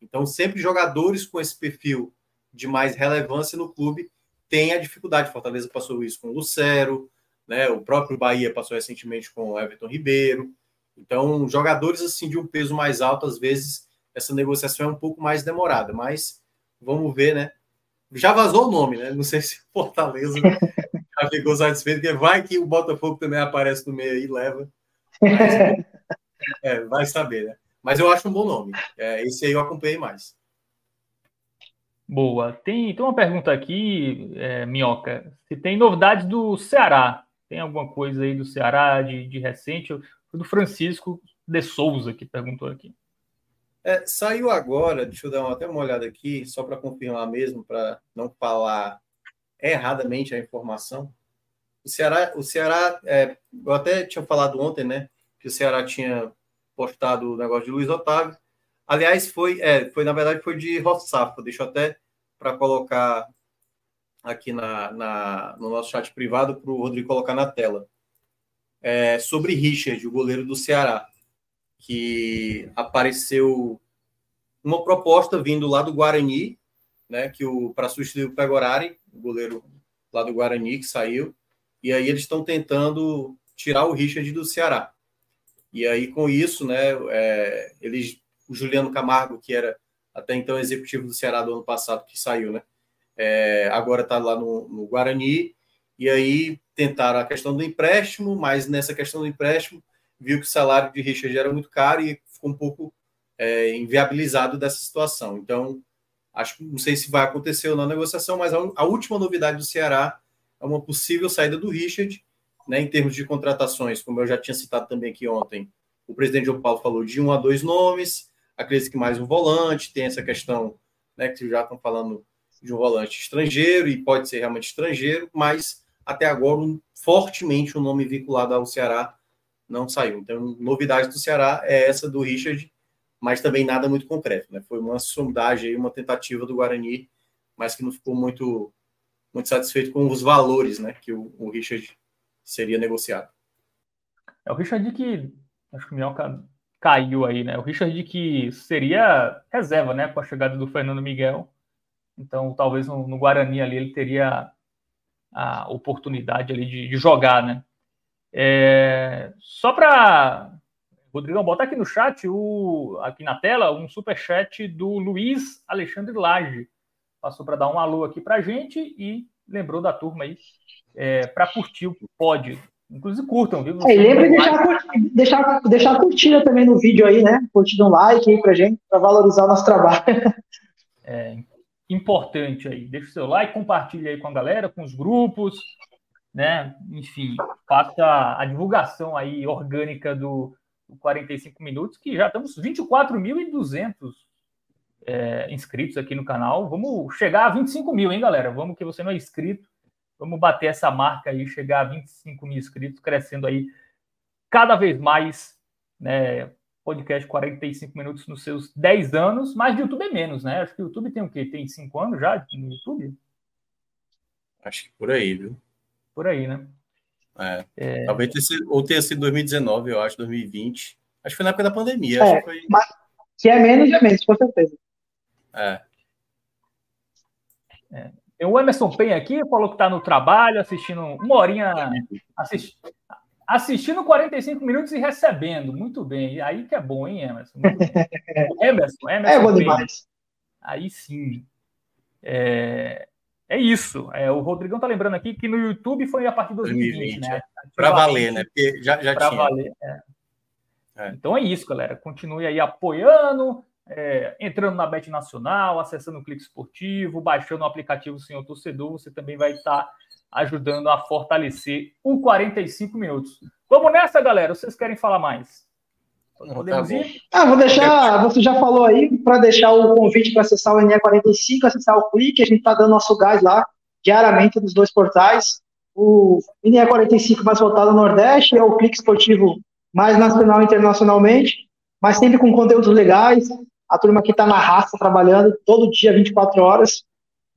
Então, sempre jogadores com esse perfil de mais relevância no clube têm a dificuldade. Fortaleza passou isso com o Lucero, né? O próprio Bahia passou recentemente com o Everton Ribeiro. Então, jogadores assim de um peso mais alto, às vezes essa negociação é um pouco mais demorada, mas vamos ver, né? Já vazou o nome, né? Não sei se Fortaleza já ficou satisfeito, porque vai que o Botafogo também aparece no meio aí e leva. Mas, é, vai saber, né? Mas eu acho um bom nome. É, esse aí eu acompanhei mais. Boa. Tem, tem uma pergunta aqui, é, Minhoca. Se tem novidades do Ceará? Tem alguma coisa aí do Ceará de, de recente? Foi do Francisco de Souza que perguntou aqui. É, saiu agora, deixa eu dar uma, até uma olhada aqui, só para confirmar mesmo, para não falar erradamente a informação. O Ceará, o Ceará é, eu até tinha falado ontem, né, que o Ceará tinha postado o negócio de Luiz Otávio. Aliás, foi, é, foi na verdade foi de Roçafa. Deixa eu até para colocar aqui na, na, no nosso chat privado para o Rodrigo colocar na tela. É, sobre Richard, o goleiro do Ceará que apareceu uma proposta vindo lá do Guarani, né, que o para substituir o Pegorari, o goleiro lá do Guarani que saiu, e aí eles estão tentando tirar o Richard do Ceará. E aí com isso, né, é, eles o Juliano Camargo, que era até então executivo do Ceará do ano passado, que saiu, né? É, agora está lá no, no, Guarani, e aí tentaram a questão do empréstimo, mas nessa questão do empréstimo viu que o salário de Richard era muito caro e ficou um pouco é, inviabilizado dessa situação. Então, acho que não sei se vai acontecer ou não a negociação, mas a, a última novidade do Ceará é uma possível saída do Richard, né, em termos de contratações, como eu já tinha citado também aqui ontem. O presidente João Paulo falou de um a dois nomes, acredito que mais um volante, tem essa questão né, que já estão falando de um volante estrangeiro, e pode ser realmente estrangeiro, mas até agora um, fortemente o um nome vinculado ao Ceará não saiu. Então, novidade do Ceará é essa do Richard, mas também nada muito concreto. Né? Foi uma sondagem, uma tentativa do Guarani, mas que não ficou muito, muito satisfeito com os valores né, que o, o Richard seria negociado. É o Richard que acho que o Minhoca caiu aí, né? O Richard que seria reserva, né, com a chegada do Fernando Miguel. Então, talvez no, no Guarani ali ele teria a oportunidade ali de, de jogar, né? É, só para. Rodrigão, bota aqui no chat, o, aqui na tela, um super chat do Luiz Alexandre Lage. Passou para dar um alô aqui para gente e lembrou da turma aí é, para curtir o pódio. Inclusive curtam, viu? É, lembre de deixar, deixar, deixar curtida também no vídeo aí, né? Curtida um like aí pra gente, para valorizar o nosso trabalho. É importante aí. Deixa o seu like, compartilha aí com a galera, com os grupos, né? Enfim, faça a divulgação aí orgânica do 45 minutos, que já estamos 24.200 é, inscritos aqui no canal. Vamos chegar a 25 mil, hein, galera? Vamos que você não é inscrito. Vamos bater essa marca aí, chegar a 25 mil inscritos, crescendo aí cada vez mais, né? Podcast 45 minutos nos seus 10 anos, mas de YouTube é menos, né? Acho que o YouTube tem o quê? Tem 5 anos já no YouTube? Acho que por aí, viu? por aí, né? É. é... Talvez tenha sido, ou tenha sido 2019, eu acho, 2020. Acho que foi na época da pandemia. É, que, foi... mas, que é menos, é menos, com certeza. É. É. Tem o Emerson Penha aqui, falou que está no trabalho, assistindo uma horinha, assisti, assistindo 45 minutos e recebendo. Muito bem. Aí que é bom, hein, Emerson? Emerson, Emerson. É bom demais. Aí sim. É, é isso. É, o Rodrigão tá lembrando aqui que no YouTube foi a partir de 2020, 2020 né? É. Para valer, né? Porque já, já pra tinha. Valer, é. É. Então é isso, galera. Continue aí apoiando, é, entrando na Bet Nacional, acessando o Clique Esportivo, baixando o aplicativo Senhor Torcedor. Você também vai estar ajudando a fortalecer o 45 minutos. Vamos nessa, galera. Vocês querem falar mais? Podemos tá ir? Ah, vou deixar. Você já falou aí para deixar o convite para acessar o NE45, acessar o Clique. A gente está dando nosso gás lá diariamente nos dois portais. O NE45 mais voltado ao Nordeste é o Clique Esportivo mais nacional e internacionalmente, mas sempre com conteúdos legais. A turma que está na raça trabalhando todo dia, 24 horas.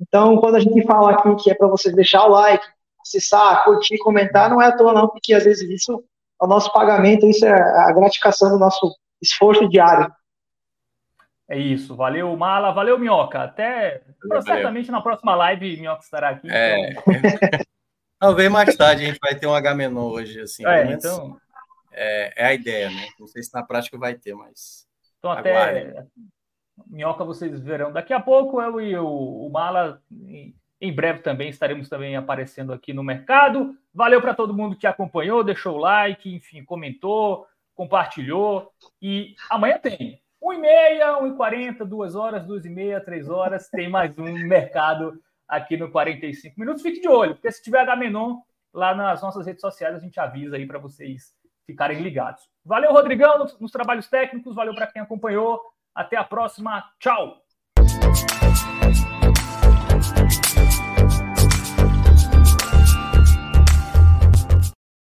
Então, quando a gente fala aqui que é para vocês deixar o like, acessar, curtir, comentar, não é à toa não, porque às vezes isso é o nosso pagamento, isso é a gratificação do nosso esforço diário. É isso, valeu Mala, valeu Minhoca, até valeu, certamente valeu. na próxima live Minhoca estará aqui. É. Então... Talvez mais tarde a gente vai ter um H-Menor hoje, assim. É, então... É, é, a ideia, né? Não sei se na prática vai ter, mas... Então até... Minhoca vocês verão daqui a pouco, eu e o, o Mala em breve também estaremos também aparecendo aqui no mercado. Valeu para todo mundo que acompanhou, deixou o like, enfim, comentou, compartilhou. E amanhã tem 1h30, 1h40, 2 horas, 2h30, 3 horas, tem mais um mercado aqui no 45 minutos. Fique de olho, porque se tiver H-Menon lá nas nossas redes sociais, a gente avisa aí para vocês ficarem ligados. Valeu, Rodrigão, nos, nos trabalhos técnicos, valeu para quem acompanhou. Até a próxima. Tchau!